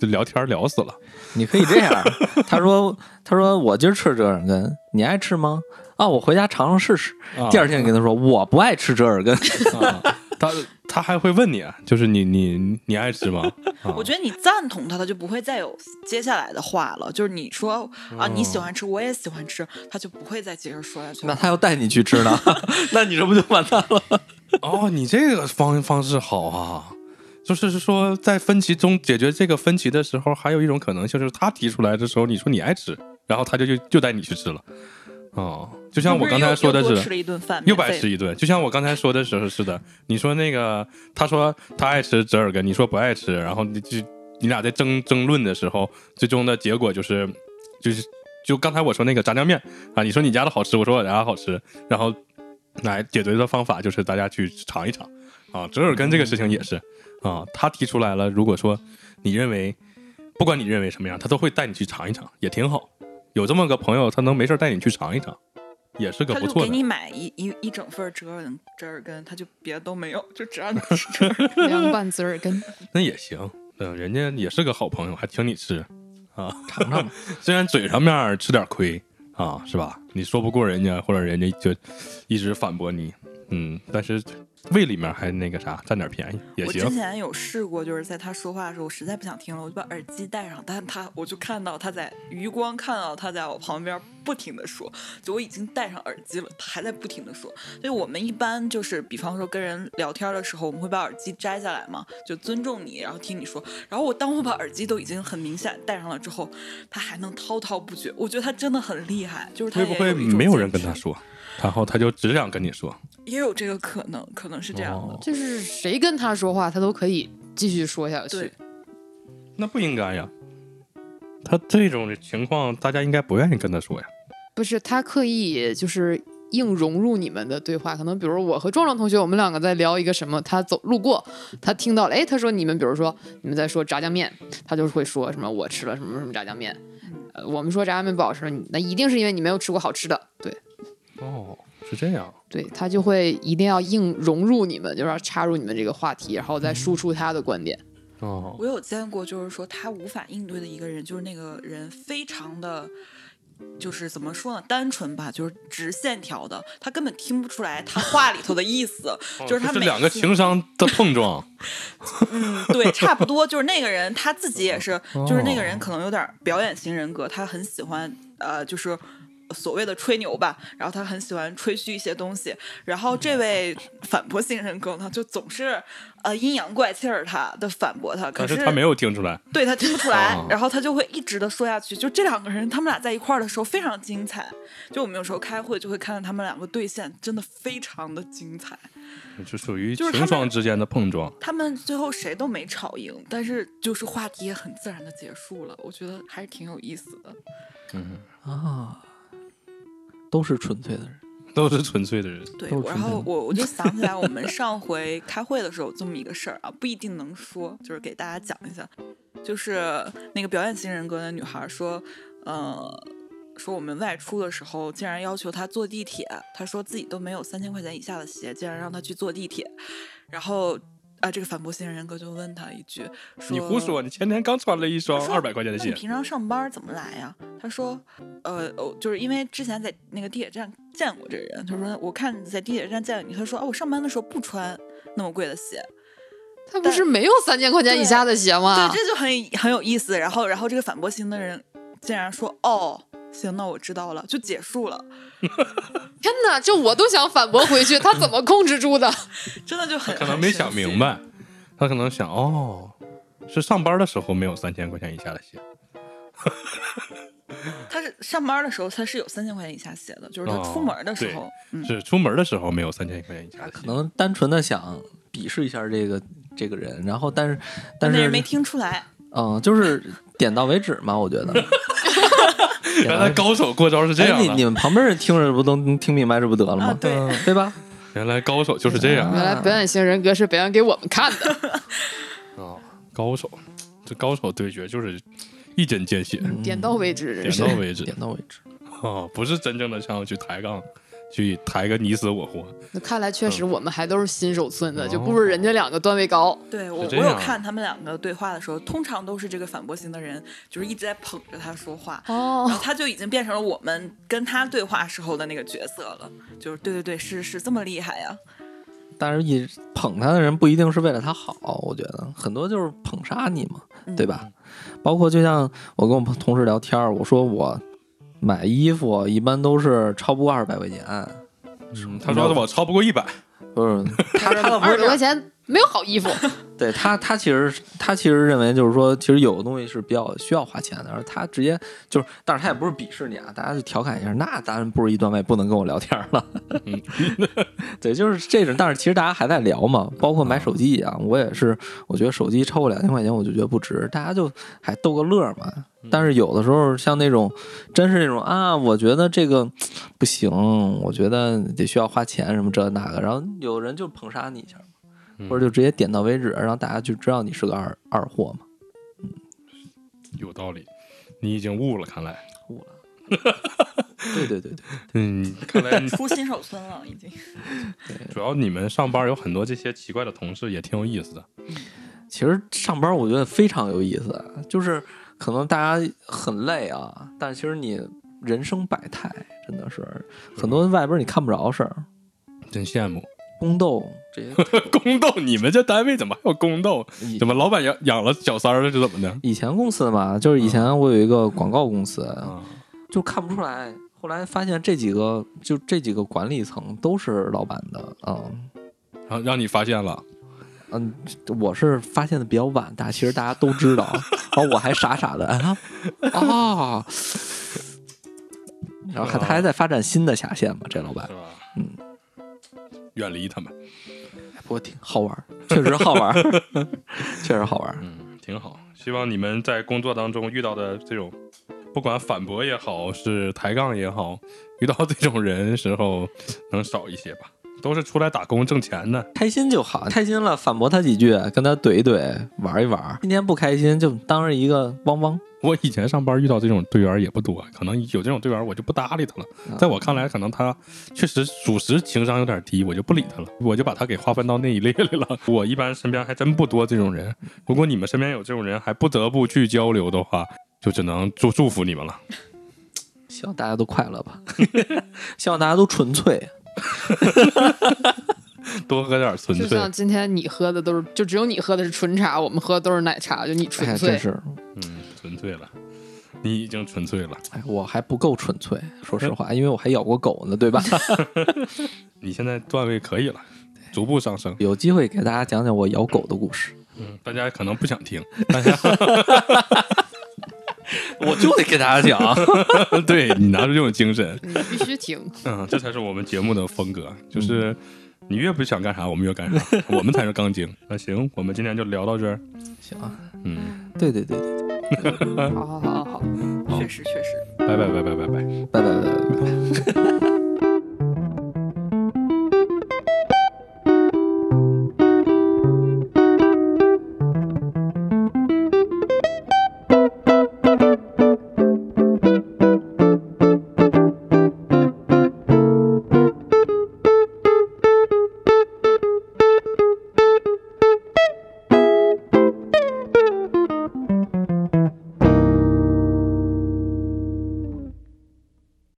就聊天聊死了。你可以这样。他说他说我今儿吃折耳根，你爱吃吗？啊，我回家尝尝试试。啊第二天跟他说我不爱吃折耳根。<laughs> 啊，他他还会问你，啊，就是你你你爱吃吗？<laughs> 啊我觉得你赞同他，他就不会再有接下来的话了。就是你说啊，你喜欢吃，我也喜欢吃，他就不会再接着说下去了。那他要带你去吃呢？<laughs> 那你这不就完蛋了？<laughs> 哦，你这个方方式好啊，就是说在分歧中解决这个分歧的时候，还有一种可能性就是他提出来的时候，你说你爱吃，然后他就就就带你去吃了。哦，就像我刚才说的是又吃，了一顿饭，又白吃一顿，就像我刚才说的时候是的。你说那个，他说他爱吃折耳根，你说不爱吃，然后你就你俩在争争论的时候，最终的结果就是就是就刚才我说那个炸酱面啊，你说你家的好吃，我说我家的好吃，然后来解决的方法就是大家去尝一尝啊。折耳根这个事情也是啊，他提出来了，如果说你认为不管你认为什么样，他都会带你去尝一尝，也挺好。有这么个朋友，他能没事儿带你去尝一尝，也是个不错的。就给你买一一一整份折耳折耳根，他就别的都没有，就只让你吃折耳根。凉拌折耳根。那也行，嗯，人家也是个好朋友，还请你吃啊，尝尝。<laughs> 虽然嘴上面吃点亏啊，是吧？你说不过人家，或者人家就一直反驳你，嗯，但是胃里面还那个啥，占点便宜也我之。前有试过，就是在他说话的时候，我实在不想听了，我就把耳机戴上，但他我就看到他在余光看到他在我旁边不停的说，就我已经戴上耳机了，他还在不停的说。所以我们一般就是，比方说跟人聊天的时候，我们会把耳机摘下来嘛，就尊重你，然后听你说。然后我当我把耳机都已经很明显戴上了之后，他还能滔滔不绝，我觉得他真的很厉害，就是他会不会没有人？跟他说，然后他就只想跟你说？也有这个可能，可能是这样的。哦就是谁跟他说话，他都可以继续说下去。那不应该呀。他这种情况，大家应该不愿意跟他说呀。不是他刻意就是硬融入你们的对话，可能比如我和壮壮同学，我们两个在聊一个什么，他走路过，他听到了，哎，他说你们比如说你们在说炸酱面，他就会说什么我吃了什么什么炸酱面，呃，我们说炸酱面不好吃，那一定是因为你没有吃过好吃的，对哦，是这样。对，他就会一定要硬融入你们，就是要插入你们这个话题，然后再输出他的观点。哦，我有见过，就是说他无法应对的一个人，就是那个人非常的，就是怎么说呢，单纯吧，就是直线条的，他根本听不出来他话里头的意思，<laughs> 就是他们两个情商的碰撞。<laughs> <laughs> 嗯，对，差不多，就是那个人他自己也是，就是那个哦人可能有点表演型人格，他很喜欢呃，就是。所谓的吹牛吧，然后他很喜欢吹嘘一些东西，然后这位反驳型人格呢，就总是呃阴阳怪气儿他的反驳他，可是是他没有听出来。对他听不出来哦，然后他就会一直的说下去。就这两个人，他们俩在一块儿的时候非常精彩。就我们有时候开会就会看到他们两个对线，真的非常的精彩。就属于情商之间的碰撞。他们最后谁都没吵赢，但是就是话题也很自然的结束了。我觉得还是挺有意思的。嗯，啊，都是纯粹的人。都是纯粹的人。对然后我我就想起来，我们上回开会的时候有这么一个事儿啊，不一定能说，就是给大家讲一下，就是那个表演型人格的女孩说，呃，说我们外出的时候竟然要求她坐地铁，她说自己都没有三千块钱以下的鞋，竟然让她去坐地铁，然后。啊，这个反驳型人格就问他一句，说你胡说，你前天刚穿了一双二百块钱的鞋。那你平常上班怎么来呀？他说，呃，哦，就是因为之前在那个地铁站见过这个人。他说，我看你在地铁站见过你。他说，啊，我上班的时候不穿那么贵的鞋。他不是没有三千块钱以下的鞋吗？对，这就很很有意思。然后，然后这个反驳型的人竟然说，哦，行，那我知道了，就结束了。天哪，就我都想反驳回去，他怎么控制住的？<laughs> 真的就很可能没想明。白，他可能想哦，是上班的时候没有三千块钱以下的鞋。<laughs> 他是上班的时候他是有三千块钱以下鞋的，就是他出门的时候，哦嗯，是出门的时候没有三千块钱以下的鞋。可能单纯的想鄙视一下这个这个人，然后但是但是那人没听出来。嗯，就是点到为止嘛，我觉得。<laughs> 原来高手过招是这哎，样的，你你们旁边人听着不都能听明白这不得了吗？啊对。嗯。对吧？原来高手就是这样。原来表演型人格是表演给我们看的。<laughs> 哦，高手，这高手对决就是一针见血，点到为止，点到为止。点到为止。哦，不是真正的上去抬杠，去抬个你死我活。那看来确实我们还都是新手村的，哦就不如人家两个段位高。对我，我有看他们两个对话的时候，通常都是这个反驳型的人，就是一直在捧着他说话，然后哦，他就已经变成了我们跟他对话时候的那个角色了。就是对对对，是是这么厉害呀！但是一捧他的人不一定是为了他好，我觉得很多就是捧杀你嘛，嗯对吧？包括就像我跟我同事聊天儿，我说我买衣服一般都是超不过二百块钱，嗯，他说我超不过一百，不是他 <laughs> 他倒不二百。块钱没有好衣服，对他他其实他其实认为就是说，其实有的东西是比较需要花钱的，而他直接就是，但是他也不是鄙视你啊，大家就调侃一下，那咱不是一段位，不能跟我聊天了。嗯 <laughs> 对，就是这种，但是其实大家还在聊嘛，包括买手机一样，我也是，我觉得手机超过两千块钱我就觉得不值，大家就还逗个乐嘛。但是有的时候像那种，真是那种啊，我觉得这个不行，我觉得得需要花钱什么这那个，然后有人就捧杀你一下嘛，或者就直接点到为止，让大家就知道你是个二二货嘛，有道理，你已经悟了，看来，悟了。对对对对，嗯，<laughs> 看来你出新手村了，已经。<laughs> 主要你们上班有很多这些奇怪的同事，也挺有意思的。其实上班我觉得非常有意思，就是可能大家很累啊，但其实你人生百态，真的是很多外边你看不着的事儿，真羡慕宫斗这些。<laughs> 宫斗，你们这单位怎么还有宫斗？怎么老板养养了小三儿了是怎么的？以前公司嘛，就是以前我有一个广告公司，啊，就看不出来。后来发现这几个就这几个管理层都是老板的，啊然后让你发现了，嗯，我是发现的比较晚，但其实大家都知道，<laughs> 然后我还傻傻的啊啊，然后还他还在发展新的下线嘛，这老板？嗯，远离他们，不过挺好玩，确实好玩儿，确实好玩。<laughs> 嗯，挺好。希望你们在工作当中遇到的这种，不管反驳也好，是抬杠也好，遇到这种人时候能少一些吧。都是出来打工挣钱的，开心就好，开心了反驳他几句，跟他怼一怼，玩一玩。今天不开心就当着一个汪汪。我以前上班遇到这种队员也不多，可能有这种队员我就不搭理他了。在我看来，可能他确实属实情商有点低，我就不理他了，我就把他给划分到那一类里了。<laughs> 我一般身边还真不多这种人。如果你们身边有这种人，还不得不去交流的话，就只能祝祝福你们了。<laughs> 希望大家都快乐吧，<laughs> 希望大家都纯粹。多喝点纯粹。就像今天你喝的都是，就只有你喝的是纯茶，我们喝的都是奶茶，就你纯粹。真是，嗯，纯粹了，你已经纯粹了。哎，我还不够纯粹，说实话，因为我还咬过狗呢，对吧？<laughs> 你现在段位可以了，逐步上升。有机会给大家讲讲我咬狗的故事。嗯，大家可能不想听，<laughs> 大家。<laughs> 我就得给大家讲，对你拿出这种精神，你必须听。嗯，这才是我们节目的风格，就是你越不想干啥，我们越干啥，<laughs> 我们才是杠精。那行，我们今天就聊到这儿。行，嗯，对对对对 <laughs> 好好好好好，确实确实。拜拜拜拜拜拜拜拜拜拜拜。